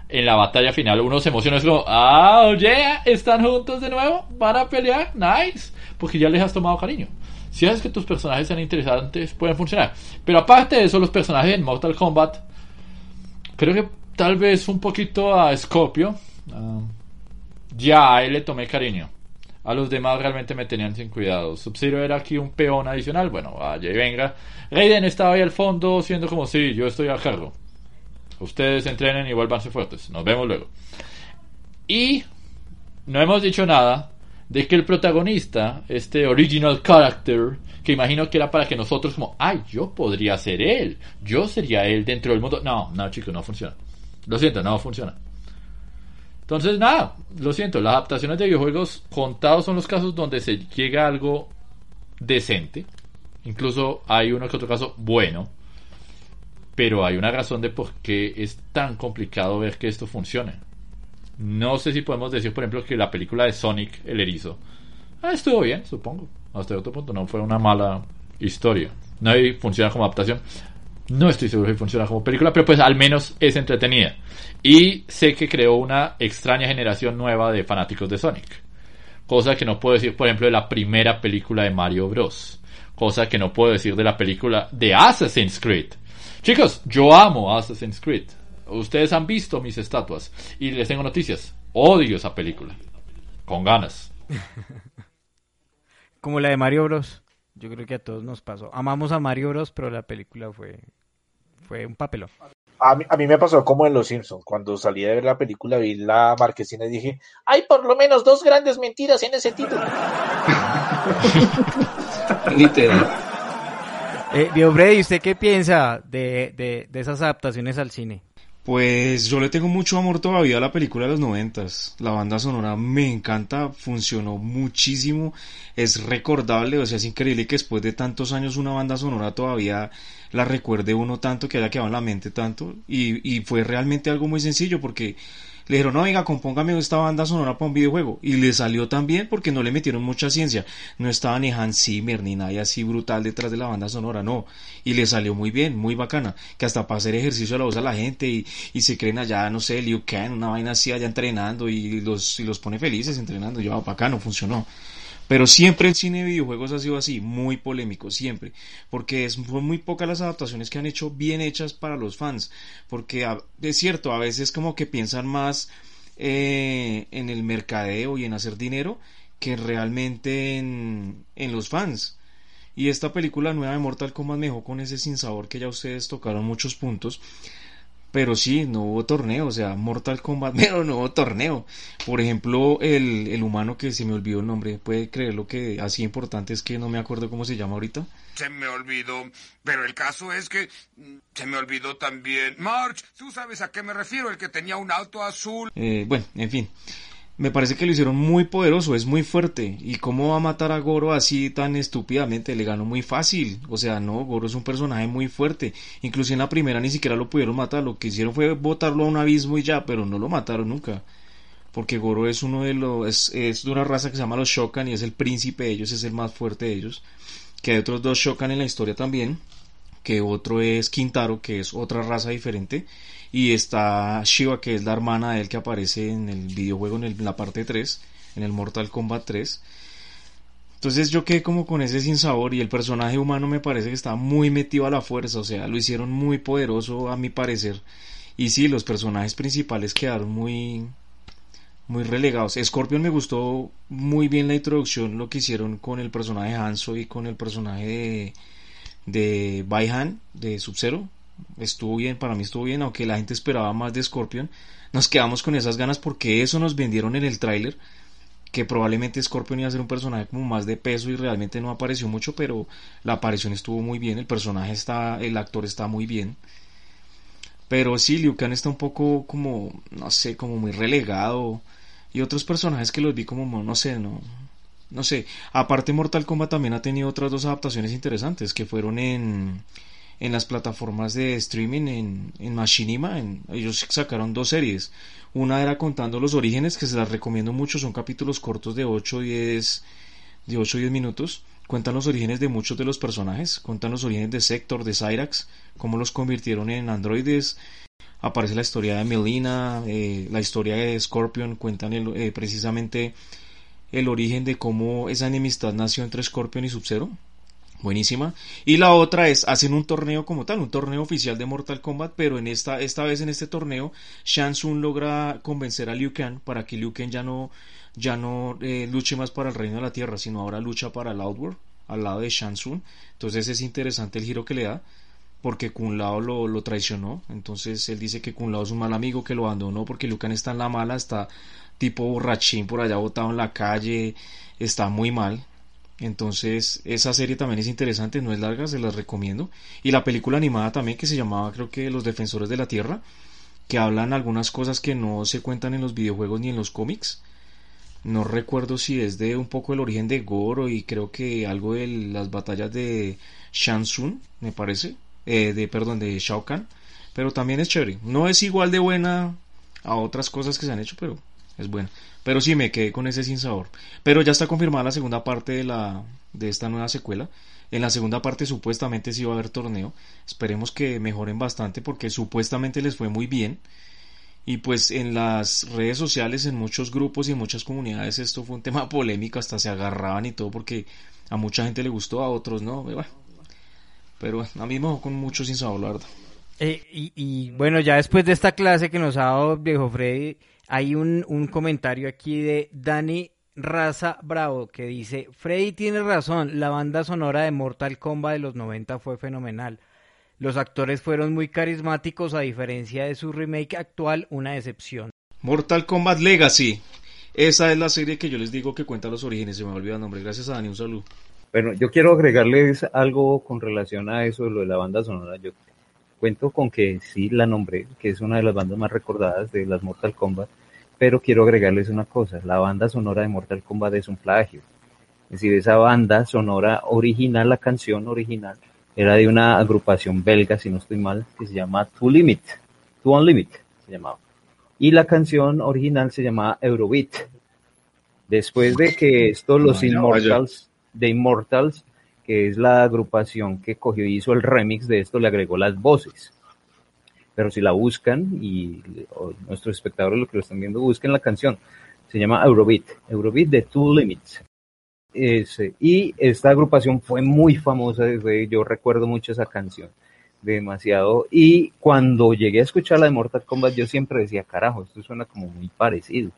en la batalla final, uno se emociona, es como, ah, oye, están juntos de nuevo, van a pelear, nice, porque ya les has tomado cariño. Si haces que tus personajes sean interesantes, pueden funcionar. Pero aparte de eso, los personajes en Mortal Kombat, creo que tal vez un poquito a Scorpio, ah, ya a él le tomé cariño. A los demás realmente me tenían sin cuidado. Sub-Zero era aquí un peón adicional. Bueno, vaya y venga. Raiden estaba ahí al fondo, siendo como si yo estoy a cargo. Ustedes entrenen y vuélvanse fuertes. Nos vemos luego. Y no hemos dicho nada de que el protagonista, este original character, que imagino que era para que nosotros como, ay, yo podría ser él, yo sería él dentro del mundo. No, no, chicos, no funciona. Lo siento, no funciona. Entonces, nada, lo siento, las adaptaciones de videojuegos contados son los casos donde se llega a algo decente. Incluso hay uno que otro caso bueno. Pero hay una razón de por qué es tan complicado ver que esto funcione. No sé si podemos decir, por ejemplo, que la película de Sonic, el erizo, ah, estuvo bien, supongo. Hasta otro punto, no fue una mala historia. No funciona como adaptación. No estoy seguro si funciona como película, pero pues al menos es entretenida. Y sé que creó una extraña generación nueva de fanáticos de Sonic. Cosa que no puedo decir, por ejemplo, de la primera película de Mario Bros. Cosa que no puedo decir de la película de Assassin's Creed. Chicos, yo amo Assassin's Creed. Ustedes han visto mis estatuas. Y les tengo noticias. Odio esa película. Con ganas. Como la de Mario Bros. Yo creo que a todos nos pasó. Amamos a Mario Bros, pero la película fue fue un papelón. A mí, a mí me pasó como en Los Simpsons, cuando salí de ver la película, vi la marquesina y dije, hay por lo menos dos grandes mentiras en ese título. Literal. Eh, Freddy, ¿usted qué piensa de, de, de esas adaptaciones al cine? Pues yo le tengo mucho amor todavía a la película de los noventas. La banda sonora me encanta, funcionó muchísimo, es recordable, o sea, es increíble que después de tantos años una banda sonora todavía la recuerde uno tanto, que haya quedado en la mente tanto. Y, y fue realmente algo muy sencillo porque le dijeron, no, venga, compóngame esta banda sonora para un videojuego. Y le salió tan bien porque no le metieron mucha ciencia. No estaba ni Hans Zimmer ni nadie así brutal detrás de la banda sonora, no. Y le salió muy bien, muy bacana. Que hasta para hacer ejercicio la usa la gente y, y se creen allá, no sé, Liu Kang, una vaina así allá entrenando y los, y los pone felices entrenando. Yo, ah, no funcionó. Pero siempre el cine de videojuegos ha sido así, muy polémico, siempre. Porque es, son muy pocas las adaptaciones que han hecho bien hechas para los fans. Porque es cierto, a veces como que piensan más eh, en el mercadeo y en hacer dinero que realmente en, en los fans. Y esta película nueva de Mortal Kombat me dejó con ese sinsabor que ya ustedes tocaron muchos puntos. Pero sí, no hubo torneo, o sea, Mortal Kombat, pero no hubo torneo. Por ejemplo, el, el humano que se me olvidó el nombre, puede creer lo que así importante es que no me acuerdo cómo se llama ahorita. Se me olvidó, pero el caso es que mm, se me olvidó también. March, tú sabes a qué me refiero, el que tenía un auto azul. Eh, bueno, en fin me parece que lo hicieron muy poderoso, es muy fuerte. ¿Y cómo va a matar a Goro así tan estúpidamente? Le ganó muy fácil. O sea, no, Goro es un personaje muy fuerte. Incluso en la primera ni siquiera lo pudieron matar. Lo que hicieron fue botarlo a un abismo y ya, pero no lo mataron nunca. Porque Goro es uno de los. Es, de una raza que se llama los Shokan y es el príncipe de ellos, es el más fuerte de ellos. Que hay otros dos Shokan en la historia también. que otro es Quintaro, que es otra raza diferente, y está Shiva, que es la hermana de él que aparece en el videojuego en, la parte 3, en el Mortal Kombat 3. Entonces yo quedé como con ese sinsabor y el personaje humano me parece que está muy metido a la fuerza, o sea, lo hicieron muy poderoso a mi parecer. Y sí, los personajes principales quedaron muy muy relegados. Scorpion me gustó muy bien la introducción, lo que hicieron con el personaje Hanzo y con el personaje de, de Baihan de Sub-Zero. Estuvo bien, para mí estuvo bien, aunque la gente esperaba más de Scorpion. Nos quedamos con esas ganas porque eso nos vendieron en el tráiler. Que probablemente Scorpion iba a ser un personaje como más de peso y realmente no apareció mucho, pero la aparición estuvo muy bien, el personaje está, el actor está muy bien. Pero sí, Liu Kang está un poco como, no sé, como muy relegado. Y otros personajes que los vi como, no sé, no, no sé. Aparte Mortal Kombat también ha tenido otras dos adaptaciones interesantes que fueron en, en las plataformas de streaming en, en Machinima. En, ellos sacaron dos series. Una era contando los orígenes, que se las recomiendo mucho, son capítulos cortos de 8 10, de 8 10 minutos. Cuentan los orígenes de muchos de los personajes, cuentan los orígenes de Sector, de Cyrax, cómo los convirtieron en androides. Aparece la historia de Melina, eh, la historia de Scorpion, cuentan eh, precisamente el origen de cómo esa enemistad nació entre Scorpion y Sub-Zero. Buenísima. Y la otra es, hacen un torneo como tal, un torneo oficial de Mortal Kombat, pero en esta, esta vez en este torneo, Shang Tsung logra convencer a Liu Kang para que Liu Kang ya no, ya no eh, luche más para el reino de la tierra, sino ahora lucha para el Outworld, al lado de Shang Tsung. Entonces es interesante el giro que le da porque Kun Lao lo, lo, traicionó. Entonces él dice que Kun Lao es un mal amigo que lo abandonó porque Liu Kang está en la mala, está tipo borrachín por allá botado en la calle, está muy mal. Entonces esa serie también es interesante, no es larga, se las recomiendo. Y la película animada también que se llamaba creo que Los Defensores de la Tierra, que hablan algunas cosas que no se cuentan en los videojuegos ni en los cómics. No recuerdo si es de un poco el origen de Goro y creo que algo de las batallas de Shansun, me parece eh, de perdón, de Shao Kahn, pero también es chévere. No es igual de buena a otras cosas que se han hecho, pero es buena. Pero sí me quedé con ese sin sabor. Pero ya está confirmada la segunda parte de la de esta nueva secuela. En la segunda parte supuestamente sí va a haber torneo. Esperemos que mejoren bastante porque supuestamente les fue muy bien. Y pues en las redes sociales, en muchos grupos y en muchas comunidades esto fue un tema polémico, hasta se agarraban y todo porque a mucha gente le gustó, a otros no. Bueno, pero a mí me con mucho sin saber, eh, y, bueno, ya después de esta clase que nos ha dado viejo Freddy, hay un, un comentario aquí de Dani Raza Bravo que dice, Freddy tiene razón, la banda sonora de Mortal Kombat de los 90 fue fenomenal. Los actores fueron muy carismáticos a diferencia de su remake actual, una decepción. Mortal Kombat Legacy. Esa es la serie que yo les digo que cuenta los orígenes. Se me olvidó el nombre. Gracias a Dani. Un saludo. Bueno, yo quiero agregarles algo con relación a eso de lo de la banda sonora. Yo cuento con que sí la nombré, que es una de las bandas más recordadas de las Mortal Kombat, pero quiero agregarles una cosa, la banda sonora de Mortal Kombat es un plagio. Es decir, esa banda sonora original, la canción original, era de una agrupación belga, si no estoy mal, que se llama To Limit, To Unlimit se llamaba. Y la canción original se llamaba Eurobeat. Después de que esto, los Immortals, de Immortals, es la agrupación que cogió y hizo el remix de esto, le agregó las voces. Pero si la buscan, y nuestros espectadores lo que lo están viendo, busquen la canción. Se llama Eurobeat, Eurobeat de Two Limits. y esta agrupación fue muy famosa, desde, yo recuerdo mucho esa canción, demasiado. Y cuando llegué a escuchar la de Mortal Kombat, yo siempre decía, carajo, esto suena como muy parecido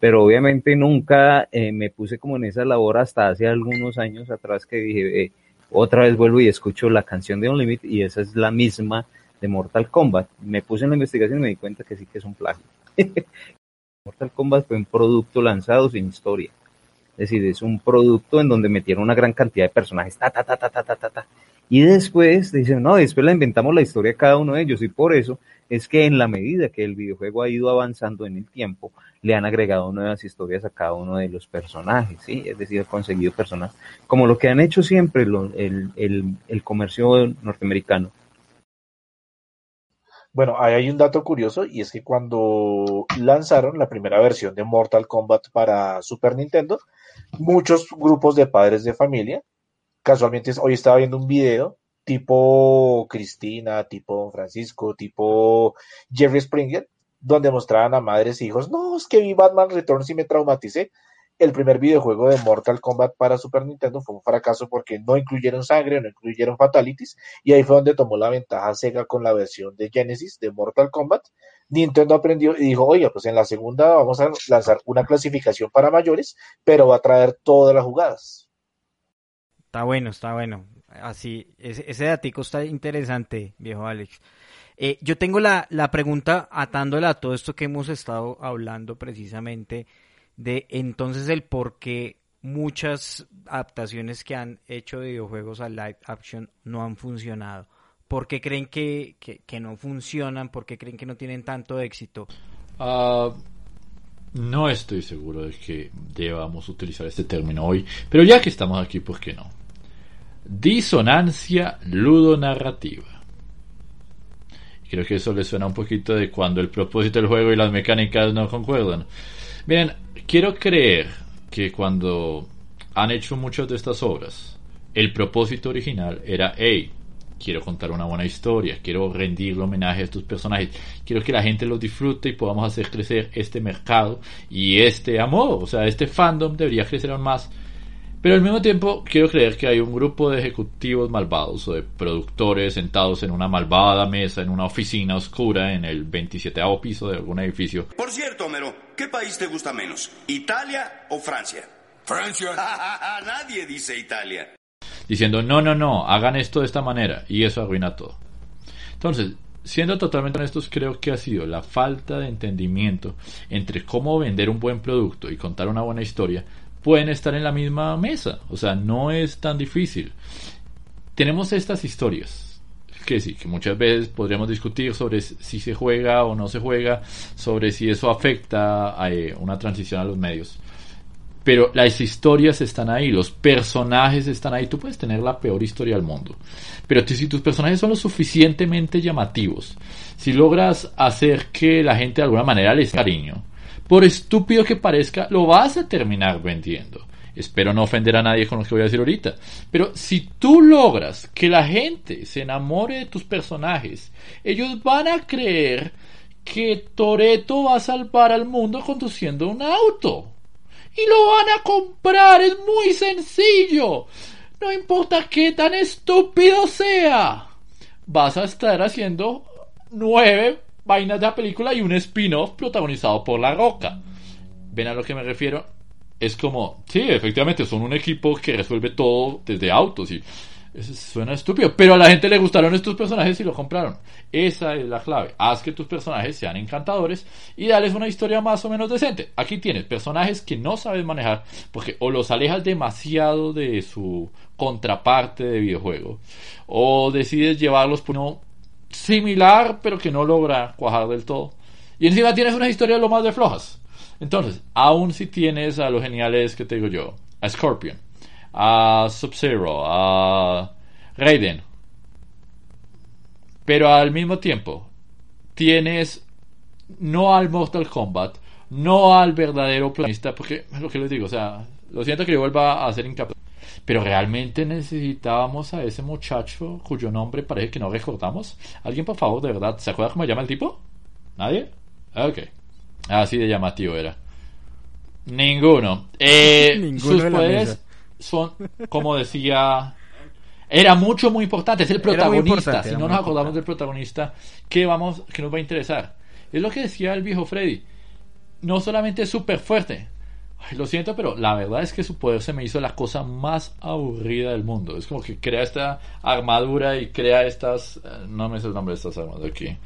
pero obviamente nunca eh, me puse como en esa labor hasta hace algunos años atrás que dije, eh, otra vez vuelvo y escucho la canción de Unlimited y esa es la misma de Mortal Kombat. Me puse en la investigación y me di cuenta que sí que es un plagio. Mortal Kombat fue un producto lanzado sin historia. Es decir, es un producto en donde metieron una gran cantidad de personajes, ta, ta, ta, ta, ta, ta, ta, Y después dicen, no, después la inventamos la historia de cada uno de ellos. Y por eso es que en la medida que el videojuego ha ido avanzando en el tiempo, le han agregado nuevas historias a cada uno de los personajes, ¿sí? Es decir, conseguido personas, como lo que han hecho siempre el, el, comercio norteamericano. Bueno, ahí hay un dato curioso y es que cuando lanzaron la primera versión de Mortal Kombat para Super Nintendo, muchos grupos de padres de familia, casualmente hoy estaba viendo un video tipo Cristina, tipo Francisco, tipo Jerry Springer, donde mostraban a madres e hijos, no, es que vi Batman Returns y me traumaticé. El primer videojuego de Mortal Kombat para Super Nintendo fue un fracaso porque no incluyeron sangre, no incluyeron fatalities, y ahí fue donde tomó la ventaja Sega con la versión de Genesis de Mortal Kombat. Nintendo aprendió y dijo, oye, pues en la segunda vamos a lanzar una clasificación para mayores, pero va a traer todas las jugadas. Está bueno, está bueno. Así, ese, ese datico está interesante, viejo Alex. Eh, yo tengo la, la pregunta atándola a todo esto que hemos estado hablando precisamente de entonces el por qué muchas adaptaciones que han hecho de videojuegos a live action no han funcionado. ¿Por qué creen que, que, no funcionan? ¿Por qué creen que no tienen tanto éxito? Uh, no estoy seguro de que debamos utilizar este término hoy, pero ya que estamos aquí, ¿por qué no? Disonancia ludonarrativa. Creo que eso le suena un poquito de cuando el propósito del juego y las mecánicas no concuerdan. Miren, quiero creer que cuando han hecho muchas de estas obras, el propósito original era, hey, quiero contar una buena historia, quiero rendirle homenaje a estos personajes, quiero que la gente los disfrute y podamos hacer crecer este mercado y este amor, o sea, este fandom debería crecer aún más pero al mismo tiempo quiero creer que hay un grupo de ejecutivos malvados o de productores sentados en una malvada mesa en una oficina oscura en el 27 piso de algún edificio. Por cierto, Homero, ¿qué país te gusta menos? ¿Italia o Francia? Francia. Nadie dice Italia. Diciendo, no, no, no, hagan esto de esta manera y eso arruina todo. Entonces, siendo totalmente honestos, creo que ha sido la falta de entendimiento entre cómo vender un buen producto y contar una buena historia pueden estar en la misma mesa. O sea, no es tan difícil. Tenemos estas historias que sí, que muchas veces podríamos discutir sobre si se juega o no se juega, sobre si eso afecta a eh, una transición a los medios. Pero las historias están ahí, los personajes están ahí. Tú puedes tener la peor historia del mundo. Pero si tus personajes son lo suficientemente llamativos, si logras hacer que la gente de alguna manera les cariño, por estúpido que parezca, lo vas a terminar vendiendo. Espero no ofender a nadie con lo que voy a decir ahorita. Pero si tú logras que la gente se enamore de tus personajes, ellos van a creer que Toreto va a salvar al mundo conduciendo un auto. Y lo van a comprar, es muy sencillo. No importa qué tan estúpido sea. Vas a estar haciendo nueve vainas de la película y un spin-off protagonizado por La Roca. ¿Ven a lo que me refiero? Es como, sí, efectivamente, son un equipo que resuelve todo desde autos y suena estúpido, pero a la gente le gustaron estos personajes y lo compraron. Esa es la clave. Haz que tus personajes sean encantadores y dales una historia más o menos decente. Aquí tienes personajes que no sabes manejar porque o los alejas demasiado de su contraparte de videojuego o decides llevarlos por uno similar, pero que no logra cuajar del todo. Y encima tienes una historia de lo más de flojas. Entonces, aún si tienes a los geniales que te digo yo, a Scorpion, a Sub-Zero, a Raiden, pero al mismo tiempo tienes no al Mortal Kombat, no al verdadero planista, porque es lo que les digo, o sea, lo siento que yo vuelva a hacer hincapié pero realmente necesitábamos a ese muchacho cuyo nombre parece que no recordamos. ¿Alguien, por favor, de verdad? ¿Se acuerda cómo se llama el tipo? ¿Nadie? Ok. Así de llamativo era. Ninguno. Eh, sus poderes son, como decía, era mucho, muy importante. Es el protagonista. si no nos acordamos del protagonista, ¿qué, vamos, ¿qué nos va a interesar? Es lo que decía el viejo Freddy. No solamente es súper fuerte, lo siento, pero la verdad es que su poder se me hizo la cosa más aburrida del mundo. Es como que crea esta armadura y crea estas... Eh, no me sé el nombre de estas armas de aquí.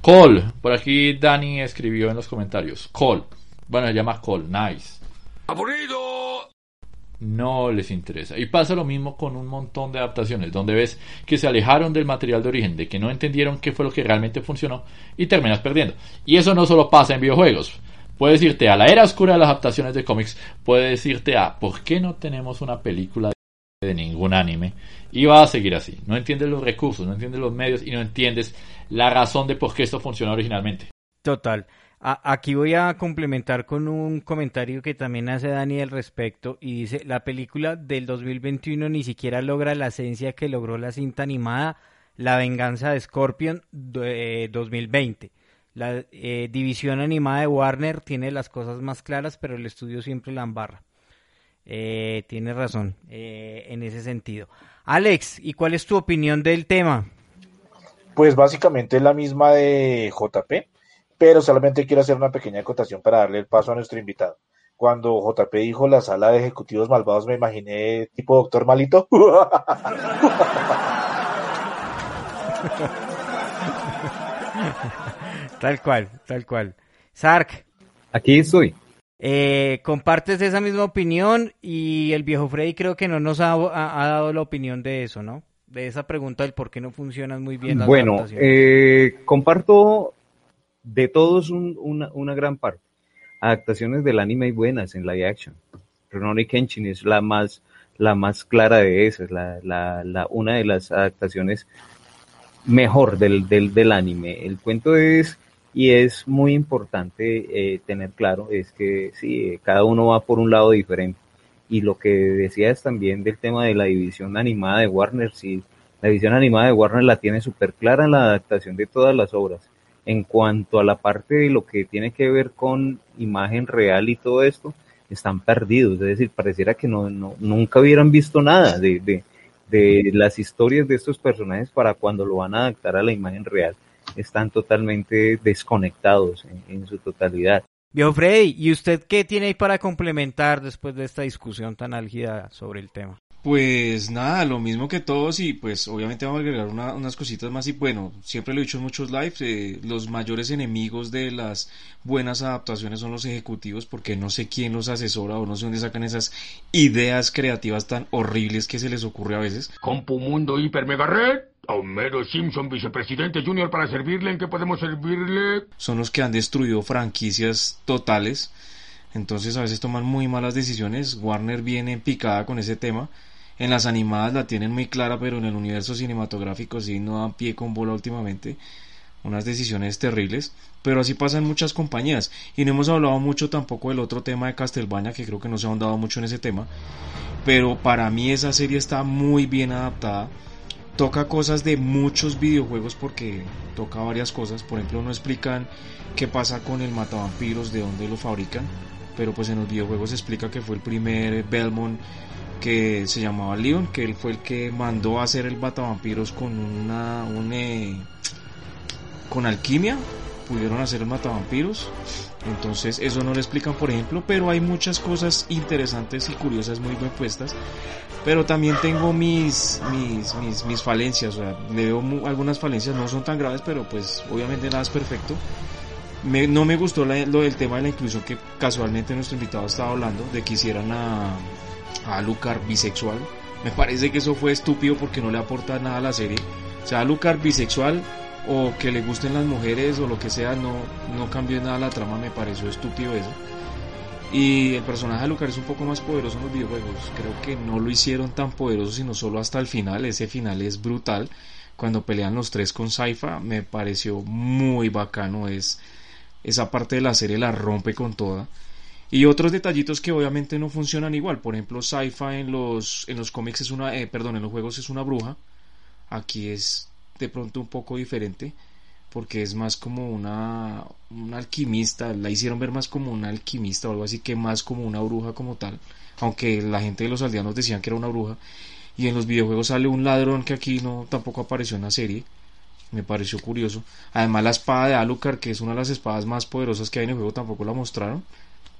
Cole. Por aquí Dani escribió en los comentarios. Cole. Bueno, se llama Cole. Nice. ¡Aburrido! No les interesa. Y pasa lo mismo con un montón de adaptaciones, donde ves que se alejaron del material de origen, de que no entendieron qué fue lo que realmente funcionó y terminas perdiendo. Y eso no solo pasa en videojuegos Puedes irte a la era oscura de las adaptaciones de cómics. Puedes irte a ¿por qué no tenemos una película de ningún anime? Y va a seguir así. No entiendes los recursos, no entiendes los medios y no entiendes la razón de por qué esto funcionó originalmente. Total. aquí voy a complementar con un comentario que también hace Dani al respecto y dice, la película del 2021 ni siquiera logra la esencia que logró la cinta animada La venganza de Scorpion de, 2020. La eh, división animada de Warner tiene las cosas más claras, pero el estudio siempre la embarra. Eh, tiene razón eh, en ese sentido. Alex, ¿y cuál es tu opinión del tema? Pues básicamente la misma de JP, pero solamente quiero hacer una pequeña acotación para darle el paso a nuestro invitado. Cuando JP dijo la sala de ejecutivos malvados, me imaginé tipo doctor malito. tal cual, tal cual. Sark. Aquí estoy. Eh, compartes esa misma opinión y el viejo Freddy creo que no nos ha, dado la opinión de eso, ¿no? De esa pregunta del por qué no funcionan muy bien las Bueno, eh, comparto de todos una, una, gran parte. Adaptaciones del anime hay buenas en live action. Ronnie Kenshin es la más, la más clara de esas, la, la, la, una de las adaptaciones mejor del, del, del anime. El cuento es y es muy importante eh, tener claro es que sí, cada uno va por un lado diferente. Y lo que decías también del tema de la división animada de Warner, sí, la división animada de Warner la tiene súper clara en la adaptación de todas las obras. En cuanto a la parte de lo que tiene que ver con imagen real y todo esto, están perdidos. Es decir, pareciera que no, no nunca hubieran visto nada de, de, de las historias de estos personajes para cuando lo van a adaptar a la imagen real están totalmente desconectados en, su totalidad. Viejo Freddy, ¿y usted qué tiene ahí para complementar después de esta discusión tan álgida sobre el tema? Pues nada, lo mismo que todos y pues obviamente vamos a agregar unas cositas más y bueno, siempre lo he dicho en muchos lives, eh, los mayores enemigos de las buenas adaptaciones son los ejecutivos porque no sé quién los asesora o no sé dónde sacan esas ideas creativas tan horribles que se les ocurre a veces. Mundo Hiper Mega Red Homero Simpson, vicepresidente junior, para servirle. ¿En qué podemos servirle? Son los que han destruido franquicias totales. Entonces a veces toman muy malas decisiones. Warner viene picada con ese tema. En las animadas la tienen muy clara, pero en el universo cinematográfico sí no dan pie con bola últimamente. Unas decisiones terribles. Pero así pasa en muchas compañías. Y no hemos hablado mucho tampoco del otro tema de Castlevania, que creo que no se ha ahondado mucho en ese tema. Pero para mí esa serie está muy bien adaptada toca cosas de muchos videojuegos porque toca varias cosas. Por ejemplo, no explican qué pasa con el matavampiros, de dónde lo fabrican. Pero pues en los videojuegos se explica que fue el primer Belmont que se llamaba Leon, que él fue el que mandó a hacer el matavampiros con una, eh, con alquimia. Pudieron hacer el matavampiros. Entonces eso no lo explican por ejemplo, pero hay muchas cosas interesantes y curiosas muy bien puestas pero también tengo mis mis, mis, mis falencias, o sea, le veo algunas falencias, no son tan graves, pero pues obviamente nada es perfecto. Me, no me gustó lo del tema de la inclusión que casualmente nuestro invitado estaba hablando, de que hicieran a, a Lucar bisexual. Me parece que eso fue estúpido porque no le aporta nada a la serie. O sea, Lucar bisexual o que le gusten las mujeres o lo que sea, no, no cambió nada la trama, me pareció estúpido eso. Y el personaje de Lucar es un poco más poderoso en los videojuegos. Creo que no lo hicieron tan poderoso, sino solo hasta el final. Ese final es brutal. Cuando pelean los tres con Saifa, me pareció muy bacano. Es, esa parte de la serie la rompe con toda. Y otros detallitos que obviamente no funcionan igual. Por ejemplo, Saifa en los, en los cómics es una, eh, perdón, en los juegos es una bruja. Aquí es de pronto un poco diferente porque es más como una, alquimista, la hicieron ver más como una alquimista o algo así que más como una bruja como tal, aunque la gente de los aldeanos decían que era una bruja, y en los videojuegos sale un ladrón que aquí no tampoco apareció en la serie, me pareció curioso, además la espada de Alucard, que es una de las espadas más poderosas que hay en el juego, tampoco la mostraron,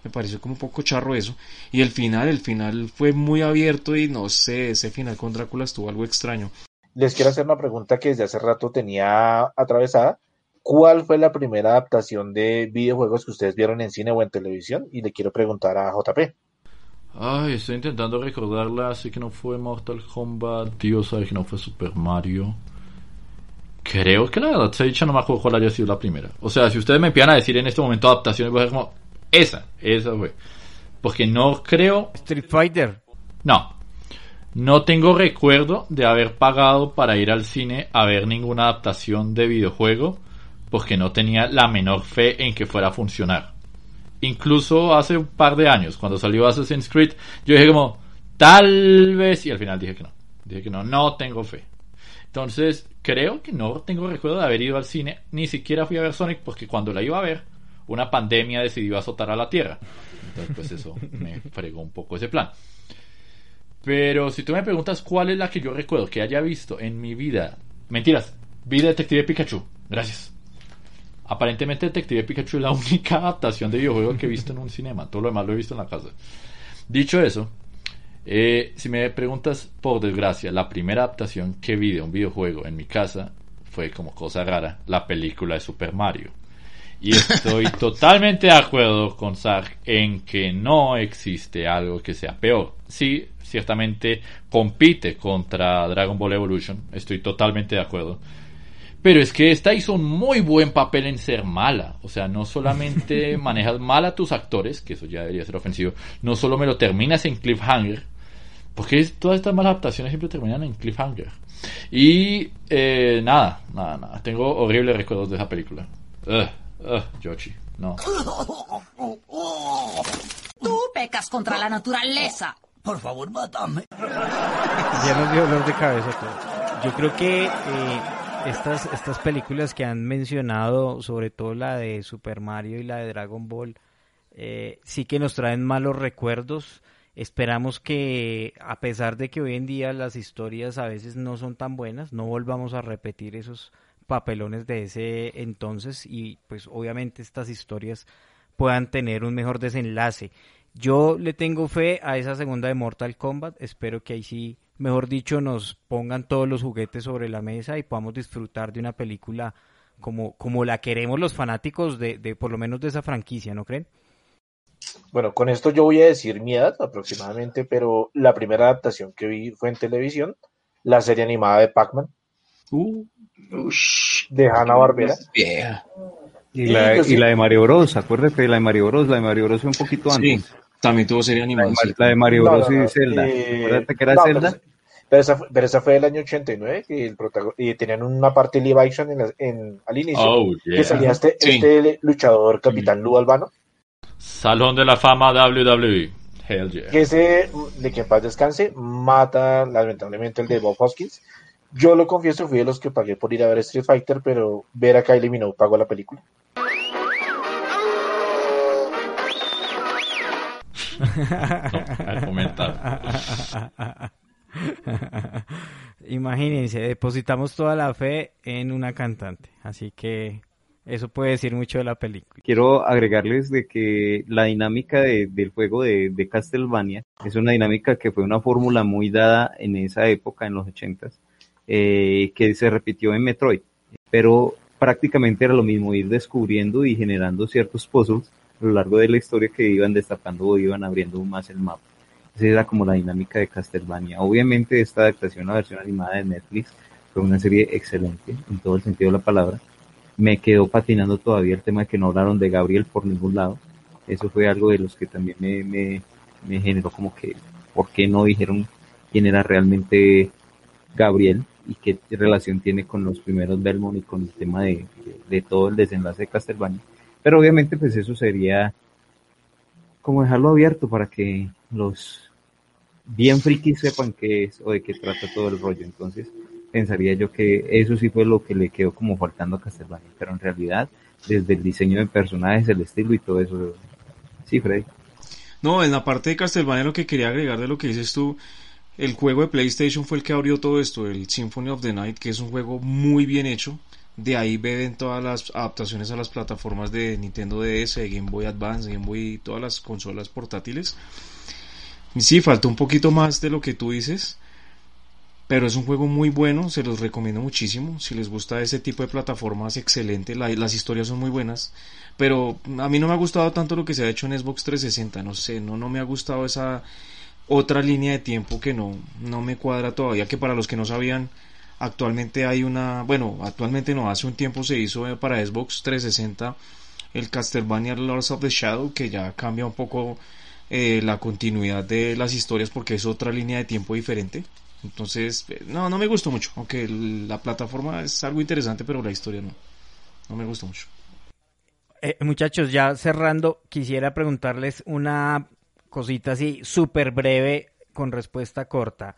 me pareció como un poco charro eso, y el final, el final fue muy abierto y no sé, ese final con Drácula estuvo algo extraño, les quiero hacer una pregunta que desde hace rato tenía atravesada. ¿Cuál fue la primera adaptación de videojuegos que ustedes vieron en cine o en televisión? Y le quiero preguntar a JP. Ay, estoy intentando recordarla, así que no fue Mortal Kombat, tío, sabes que no fue Super Mario. Creo que la verdad se dicho no me acuerdo cuál haya sido la primera. O sea, si ustedes me empiezan a decir en este momento adaptaciones, voy a como, esa, esa fue. Porque no creo... Street Fighter. No, no tengo recuerdo de haber pagado para ir al cine a ver ninguna adaptación de videojuego porque no tenía la menor fe en que fuera a funcionar. Incluso hace un par de años, cuando salió Assassin's Creed, yo dije como, tal vez, y al final dije que no. Dije que no, no tengo fe. Entonces, creo que no tengo recuerdo de haber ido al cine, ni siquiera fui a ver Sonic, porque cuando la iba a ver, una pandemia decidió azotar a la Tierra. Entonces, pues eso me fregó un poco ese plan. Pero si tú me preguntas cuál es la que yo recuerdo que haya visto en mi vida, mentiras, vi Detective Pikachu, gracias. Aparentemente Detective Pikachu es la única adaptación de videojuego que he visto en un cinema, todo lo demás lo he visto en la casa. Dicho eso, eh, si me preguntas, por desgracia, la primera adaptación que vi de un videojuego en mi casa fue como cosa rara, la película de Super Mario. Y estoy totalmente de acuerdo con Sark en que no existe algo que sea peor. Sí, ciertamente compite contra Dragon Ball Evolution, estoy totalmente de acuerdo. Pero es que esta hizo un muy buen papel en ser mala. O sea, no solamente manejas mal a tus actores, que eso ya debería ser ofensivo, no solo me lo terminas en cliffhanger, porque todas estas malas adaptaciones siempre terminan en cliffhanger. Y eh, nada, nada, nada. Tengo horribles recuerdos de esa película. Ugh, ugh, Yoshi, no. Tú pecas contra la naturaleza. Por favor, mátame. Ya nos dio dolor de cabeza todo. Yo creo que eh, estas, estas películas que han mencionado, sobre todo la de Super Mario y la de Dragon Ball, eh, sí que nos traen malos recuerdos. Esperamos que, a pesar de que hoy en día las historias a veces no son tan buenas, no volvamos a repetir esos papelones de ese entonces y pues obviamente estas historias puedan tener un mejor desenlace. Yo le tengo fe a esa segunda de Mortal Kombat, espero que ahí sí, mejor dicho, nos pongan todos los juguetes sobre la mesa y podamos disfrutar de una película como, como la queremos los fanáticos de, de por lo menos de esa franquicia, ¿no creen? Bueno, con esto yo voy a decir mi edad aproximadamente, pero la primera adaptación que vi fue en televisión, la serie animada de Pac-Man. Uh, de Hanna Barbera. Y la, y la de Mario Bros, acuérdate de la de Mario Bros, la de Mario Bros fue un poquito antes. Sí, también tuvo serie La animada. de, sí. Mar- la de Mario No, Bros no, no, y Zelda. eh, acuérdate que era no, Zelda. Pero, pero esa, fue- pero esa fue del año 89 que el y tenían una parte live action en la- en- al inicio Oh, yeah. que salía este, Sí. este luchador Capitán Lou Albano Salón de la fama WWE. Hell yeah. que ese de que en paz descanse mata lamentablemente el de Bob Hoskins yo lo confieso fui de los que pagué por ir a ver Street Fighter pero ver a Kylie Minogue pagó la película a comentar. Imagínense, depositamos toda la fe en una cantante, así que eso puede decir mucho de la película. Quiero agregarles de que la dinámica de- del juego de, de Castlevania es una dinámica que fue una fórmula muy dada en esa época, en los ochentas, eh, que se repitió en Metroid, pero prácticamente era lo mismo ir descubriendo y generando ciertos puzzles a lo largo de la historia que iban destapando o iban abriendo más el mapa. Esa era como la dinámica de Castlevania. Obviamente esta adaptación a versión animada de Netflix fue una serie excelente en todo el sentido de la palabra. Me quedó patinando todavía el tema de que no hablaron de Gabriel por ningún lado. Eso fue algo de los que también me, me, me generó como que, ¿por qué no dijeron quién era realmente Gabriel y qué relación tiene con los primeros Belmont y con el tema de, de, todo el desenlace de Castlevania? Pero obviamente pues eso sería como dejarlo abierto para que los bien frikis sepan qué es o de qué trata todo el rollo. Entonces, pensaría yo que eso sí fue lo que le quedó como faltando a Castlevania. Pero en realidad, desde el diseño de personajes, el estilo y todo eso. Sí, Freddy. No, en la parte de Castlevania lo que quería agregar de lo que dices tú, el juego de PlayStation fue el que abrió todo esto, el Symphony of the Night, que es un juego muy bien hecho. De ahí beben todas las adaptaciones a las plataformas de Nintendo DS, de Game Boy Advance, Game Boy, todas las consolas portátiles. Sí, falta un poquito más de lo que tú dices, pero es un juego muy bueno, se los recomiendo muchísimo. Si les gusta ese tipo de plataformas, excelente, la- las historias son muy buenas. Pero a mí no me ha gustado tanto lo que se ha hecho en Xbox 360, no sé, no, no me ha gustado esa otra línea de tiempo que no, no me cuadra todavía, que para los que no sabían, actualmente hay una, bueno, actualmente no, hace un tiempo se hizo eh, para Xbox 360 el Castlevania Lords of the Shadow, que ya cambia un poco eh, la continuidad de las historias porque es otra línea de tiempo diferente. Entonces, eh, no, no me gustó mucho, aunque la plataforma es algo interesante, pero la historia no. no me gusta mucho. Eh, muchachos, ya cerrando, quisiera preguntarles una cosita así súper breve con respuesta corta.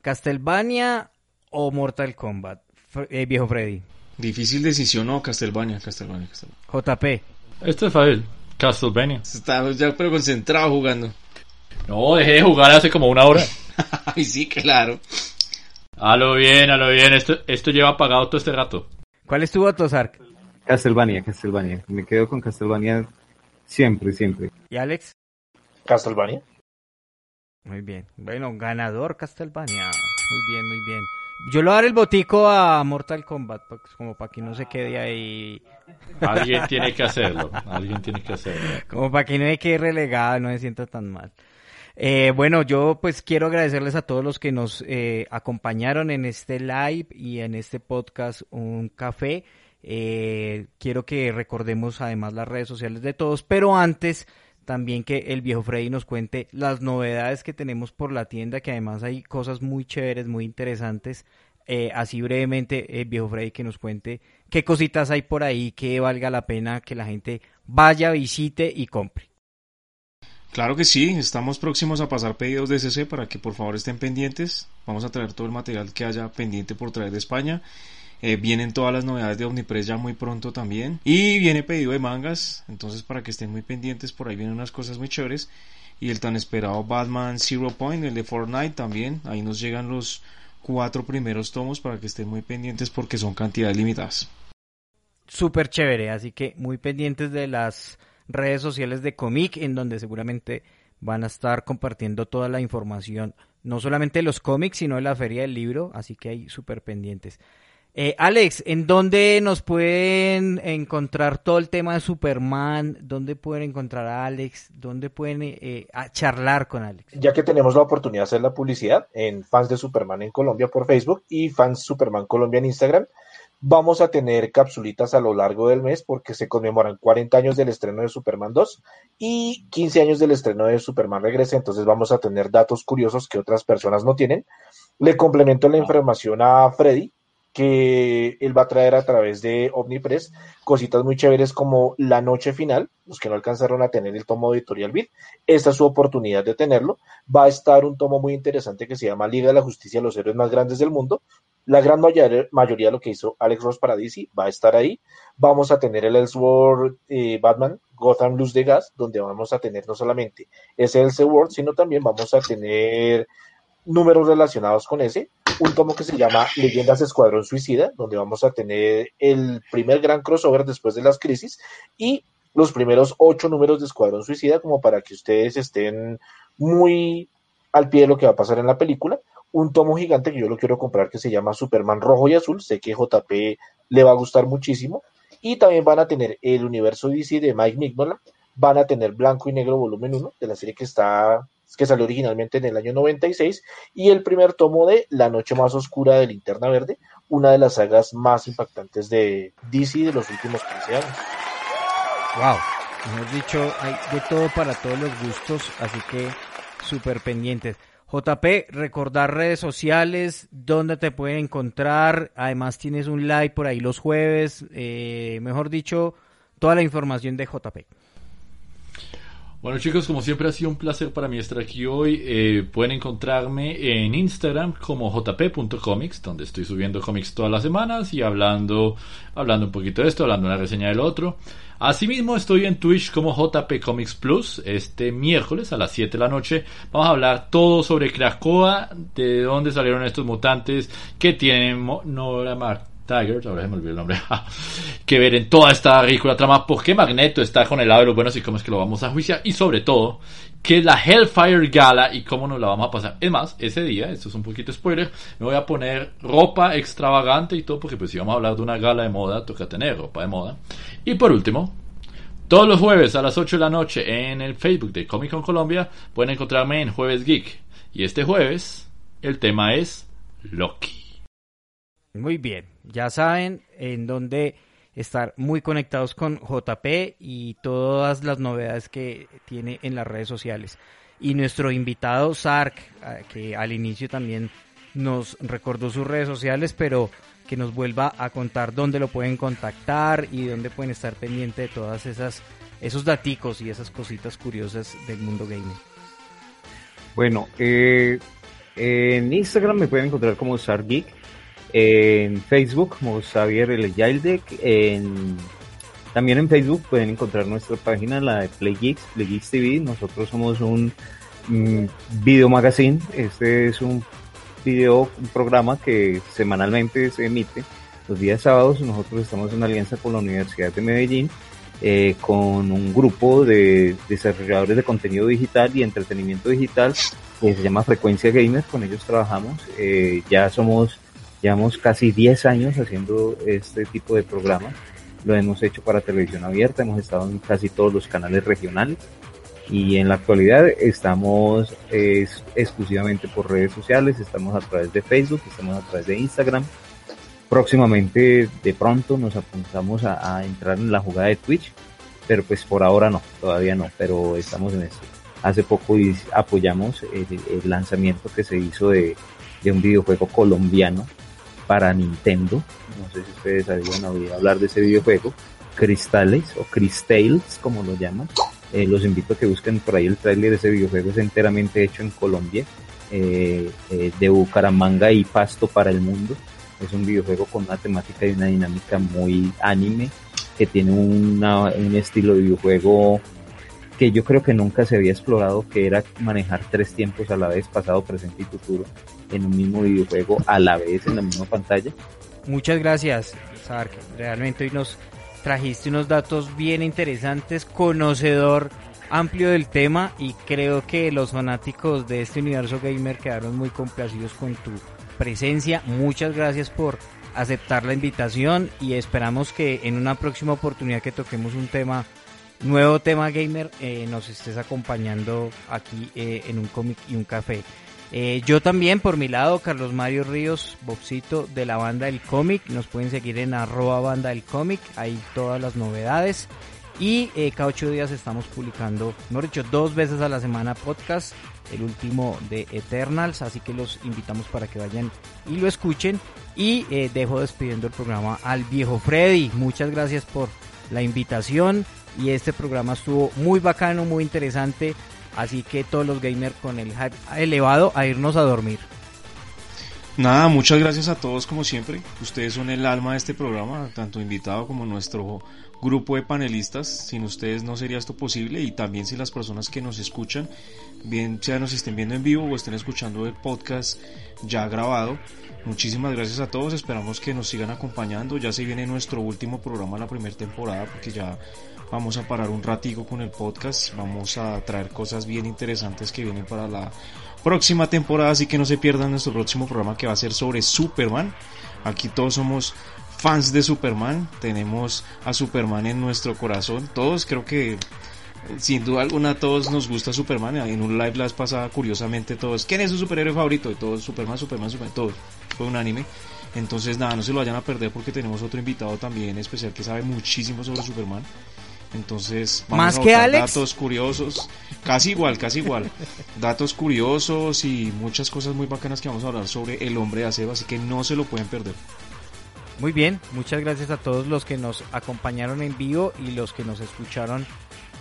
¿Castlevania o Mortal Kombat? Fre- eh, viejo Freddy. Difícil decisión, no, Castlevania, Castlevania, Castlevania. JP. Este es fácil. Castlevania. Está ya pero concentrado jugando. No, dejé de jugar hace como una hora. Ay, sí, claro. A lo bien, a lo bien. Esto, esto lleva apagado todo este rato. ¿Cuál es tu voto, Sark? Castlevania, Castlevania. Me quedo con Castlevania siempre, siempre. ¿Y Alex? Castlevania. Muy bien. Bueno, ganador Castlevania. Muy bien, muy bien. Yo le voy a dar el botico a Mortal Kombat, pa- como para que no se quede ahí. Alguien tiene que hacerlo. Alguien tiene que hacerlo. Como para que no me quede relegada, no me sienta tan mal. Eh, bueno, yo pues quiero agradecerles a todos los que nos eh, acompañaron en este live y en este podcast Un Café. Eh, quiero que recordemos además las redes sociales de todos, pero antes también que el viejo Freddy nos cuente las novedades que tenemos por la tienda, que además hay cosas muy chéveres, muy interesantes. Eh, así brevemente, el viejo Freddy que nos cuente qué cositas hay por ahí que valga la pena que la gente vaya, visite y compre. Claro que sí, estamos próximos a pasar pedidos de CC para que por favor estén pendientes. Vamos a traer todo el material que haya pendiente por traer de España. Eh, vienen todas las novedades de Omnipress ya muy pronto también. Y viene pedido de mangas, entonces para que estén muy pendientes, por ahí vienen unas cosas muy chéveres. Y el tan esperado Batman Zero Point, el de Fortnite también. Ahí nos llegan los cuatro primeros tomos para que estén muy pendientes porque son cantidades limitadas. súper chévere, así que muy pendientes de las redes sociales de Comic, en donde seguramente van a estar compartiendo toda la información, no solamente de los cómics, sino de la feria del libro, así que hay súper pendientes. Eh, Alex, ¿en dónde nos pueden encontrar todo el tema de Superman? ¿Dónde pueden encontrar a Alex? ¿Dónde pueden eh, a charlar con Alex? Ya que tenemos la oportunidad de hacer la publicidad en fans de Superman en Colombia por Facebook y fans Superman Colombia en Instagram, vamos a tener capsulitas a lo largo del mes porque se conmemoran 40 años del estreno de Superman 2 y 15 años del estreno de Superman Regresa, entonces vamos a tener datos curiosos que otras personas no tienen. Le complemento la información a Freddy que él va a traer a través de Omnipress cositas muy chéveres como La Noche Final, los que no alcanzaron a tener el tomo editorial Bit, esta es su oportunidad de tenerlo. Va a estar un tomo muy interesante que se llama Liga de la Justicia, los héroes más grandes del mundo. La gran mayor- mayoría de lo que hizo Alex Ross para va a estar ahí. Vamos a tener el Elseworld eh, Batman Gotham Luz de Gas, donde vamos a tener no solamente ese Elseworld, sino también vamos a tener números relacionados con ese. Un tomo que se llama Leyendas Escuadrón Suicida, donde vamos a tener el primer gran crossover después de las crisis y los primeros ocho números de Escuadrón Suicida, como para que ustedes estén muy al pie de lo que va a pasar en la película. Un tomo gigante que yo lo quiero comprar que se llama Superman Rojo y Azul. Sé que JP le va a gustar muchísimo. Y también van a tener el universo DC de Mike Mignola. Van a tener Blanco y Negro Volumen 1 de la serie que está que salió originalmente en el año 96 y el primer tomo de La Noche Más Oscura de Linterna Verde, una de las sagas más impactantes de DC de los últimos 15 años. Wow, hemos dicho, hay de todo para todos los gustos, así que súper pendientes. JP, recordar redes sociales, dónde te pueden encontrar, además tienes un live por ahí los jueves, eh, mejor dicho, toda la información de JP. Bueno chicos, como siempre ha sido un placer para mí estar aquí hoy. Eh, pueden encontrarme en Instagram como jp.comics, donde estoy subiendo cómics todas las semanas y hablando, hablando un poquito de esto, hablando una reseña del otro. Asimismo estoy en Twitch como JP Comics Plus. Este miércoles a las 7 de la noche vamos a hablar todo sobre Krakoa, de dónde salieron estos mutantes, que tienen Nora Mark Tiger, ahora se me olvidó el nombre, que ver en toda esta ridícula trama, por qué Magneto está con el lado de los buenos y cómo es que lo vamos a juiciar, y sobre todo, que la Hellfire Gala y cómo nos la vamos a pasar. Es más, ese día, esto es un poquito spoiler, me voy a poner ropa extravagante y todo, porque pues si vamos a hablar de una gala de moda, toca tener ropa de moda. Y por último, todos los jueves a las 8 de la noche en el Facebook de Comic Con Colombia pueden encontrarme en Jueves Geek. Y este jueves el tema es Loki. Muy bien, ya saben en dónde estar muy conectados con JP y todas las novedades que tiene en las redes sociales. Y nuestro invitado Sark, que al inicio también nos recordó sus redes sociales, pero que nos vuelva a contar dónde lo pueden contactar y dónde pueden estar pendientes de todas esas esos daticos y esas cositas curiosas del mundo gaming. Bueno, eh, en Instagram me pueden encontrar como Sargeek, en Facebook como Xavier L. Yaldec, en también en Facebook pueden encontrar nuestra página, la de Play Geeks, Play Geeks TV. Nosotros somos un mm, video magazine. Este es un video, un programa que semanalmente se emite los días sábados. Nosotros estamos en alianza con la Universidad de Medellín, eh, con un grupo de desarrolladores de contenido digital y entretenimiento digital que se llama Frecuencia Gamer. Con ellos trabajamos. Eh, ya somos, llevamos casi 10 años haciendo este tipo de programas lo hemos hecho para televisión abierta, hemos estado en casi todos los canales regionales y en la actualidad estamos exclusivamente por redes sociales, estamos a través de Facebook, estamos a través de Instagram. Próximamente, de pronto, nos apuntamos a, entrar en la jugada de Twitch, pero pues por ahora no, todavía no, pero estamos en eso. Hace poco apoyamos el, lanzamiento que se hizo de, de un videojuego colombiano para Nintendo. No sé si ustedes habían oído hablar de ese videojuego. Cristales o Cristales, como lo llaman. Eh, los invito a que busquen por ahí el tráiler de ese videojuego. Es enteramente hecho en Colombia, eh, eh, de Bucaramanga y Pasto para el mundo. Es un videojuego con una temática y una dinámica muy anime, que tiene un estilo de videojuego que yo creo que nunca se había explorado, que era manejar tres tiempos a la vez, pasado, presente y futuro, en un mismo videojuego a la vez en la misma pantalla. Muchas gracias, Sark. Realmente hoy nos trajiste unos datos bien interesantes, conocedor amplio del tema y creo que los fanáticos de este universo gamer quedaron muy complacidos con tu presencia. Muchas gracias por aceptar la invitación y esperamos que en una próxima oportunidad que toquemos un tema nuevo tema gamer eh, nos estés acompañando aquí eh, en un cómic y un café. Eh, yo también, por mi lado, Carlos Mario Ríos, Boxito de la banda del cómic. Nos pueden seguir en arroba banda del cómic, hay todas las novedades. Y cada ocho días estamos publicando, hemos dicho, dos veces a la semana podcast, el último de Eternals, así que los invitamos para que vayan y lo escuchen. Y dejo despidiendo el programa al viejo Freddy. Muchas gracias por la invitación y este programa estuvo muy bacano, muy interesante, así que todos los gamers con el hype elevado a irnos a dormir. Nada, muchas gracias a todos como siempre. Ustedes son el alma de este programa, tanto invitado como nuestro grupo de panelistas. Sin ustedes no sería esto posible y también si las personas que nos escuchan, bien sea nos estén viendo en vivo o estén escuchando el podcast ya grabado. Muchísimas gracias a todos, esperamos que nos sigan acompañando. Ya se viene nuestro último programa la primera temporada porque ya Vamos a parar un ratico con el podcast. Vamos a traer cosas bien interesantes que vienen para la próxima temporada. Así que no se pierdan nuestro próximo programa que va a ser sobre Superman. Aquí todos somos fans de Superman. Tenemos a Superman en nuestro corazón. Todos creo que sin duda alguna a todos nos gusta Superman. En un live las pasada curiosamente todos. ¿Quién es su superhéroe favorito? Y todos Superman, Superman, Superman, todos. Fue un anime. Entonces nada, no se lo vayan a perder porque tenemos otro invitado también especial que sabe muchísimo sobre Superman. Entonces, vamos ¿Más a que Alex? datos curiosos, casi igual, casi igual. datos curiosos y muchas cosas muy bacanas que vamos a hablar sobre el hombre de acero, así que no se lo pueden perder. Muy bien, muchas gracias a todos los que nos acompañaron en vivo y los que nos escucharon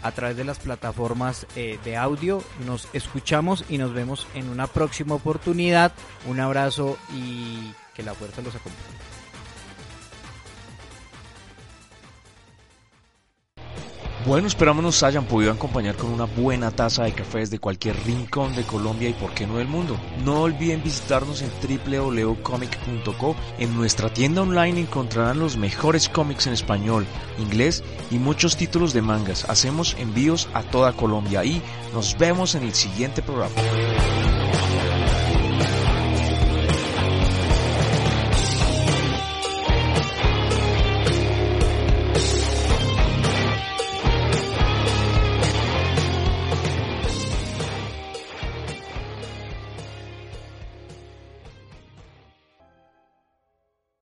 a través de las plataformas eh, de audio. Nos escuchamos y nos vemos en una próxima oportunidad. Un abrazo y que la fuerza los acompañe. Bueno, esperamos nos hayan podido acompañar con una buena taza de café desde cualquier rincón de Colombia y por qué no del mundo. No olviden visitarnos en www.comic.co. En nuestra tienda online encontrarán los mejores cómics en español, inglés y muchos títulos de mangas. Hacemos envíos a toda Colombia y nos vemos en el siguiente programa.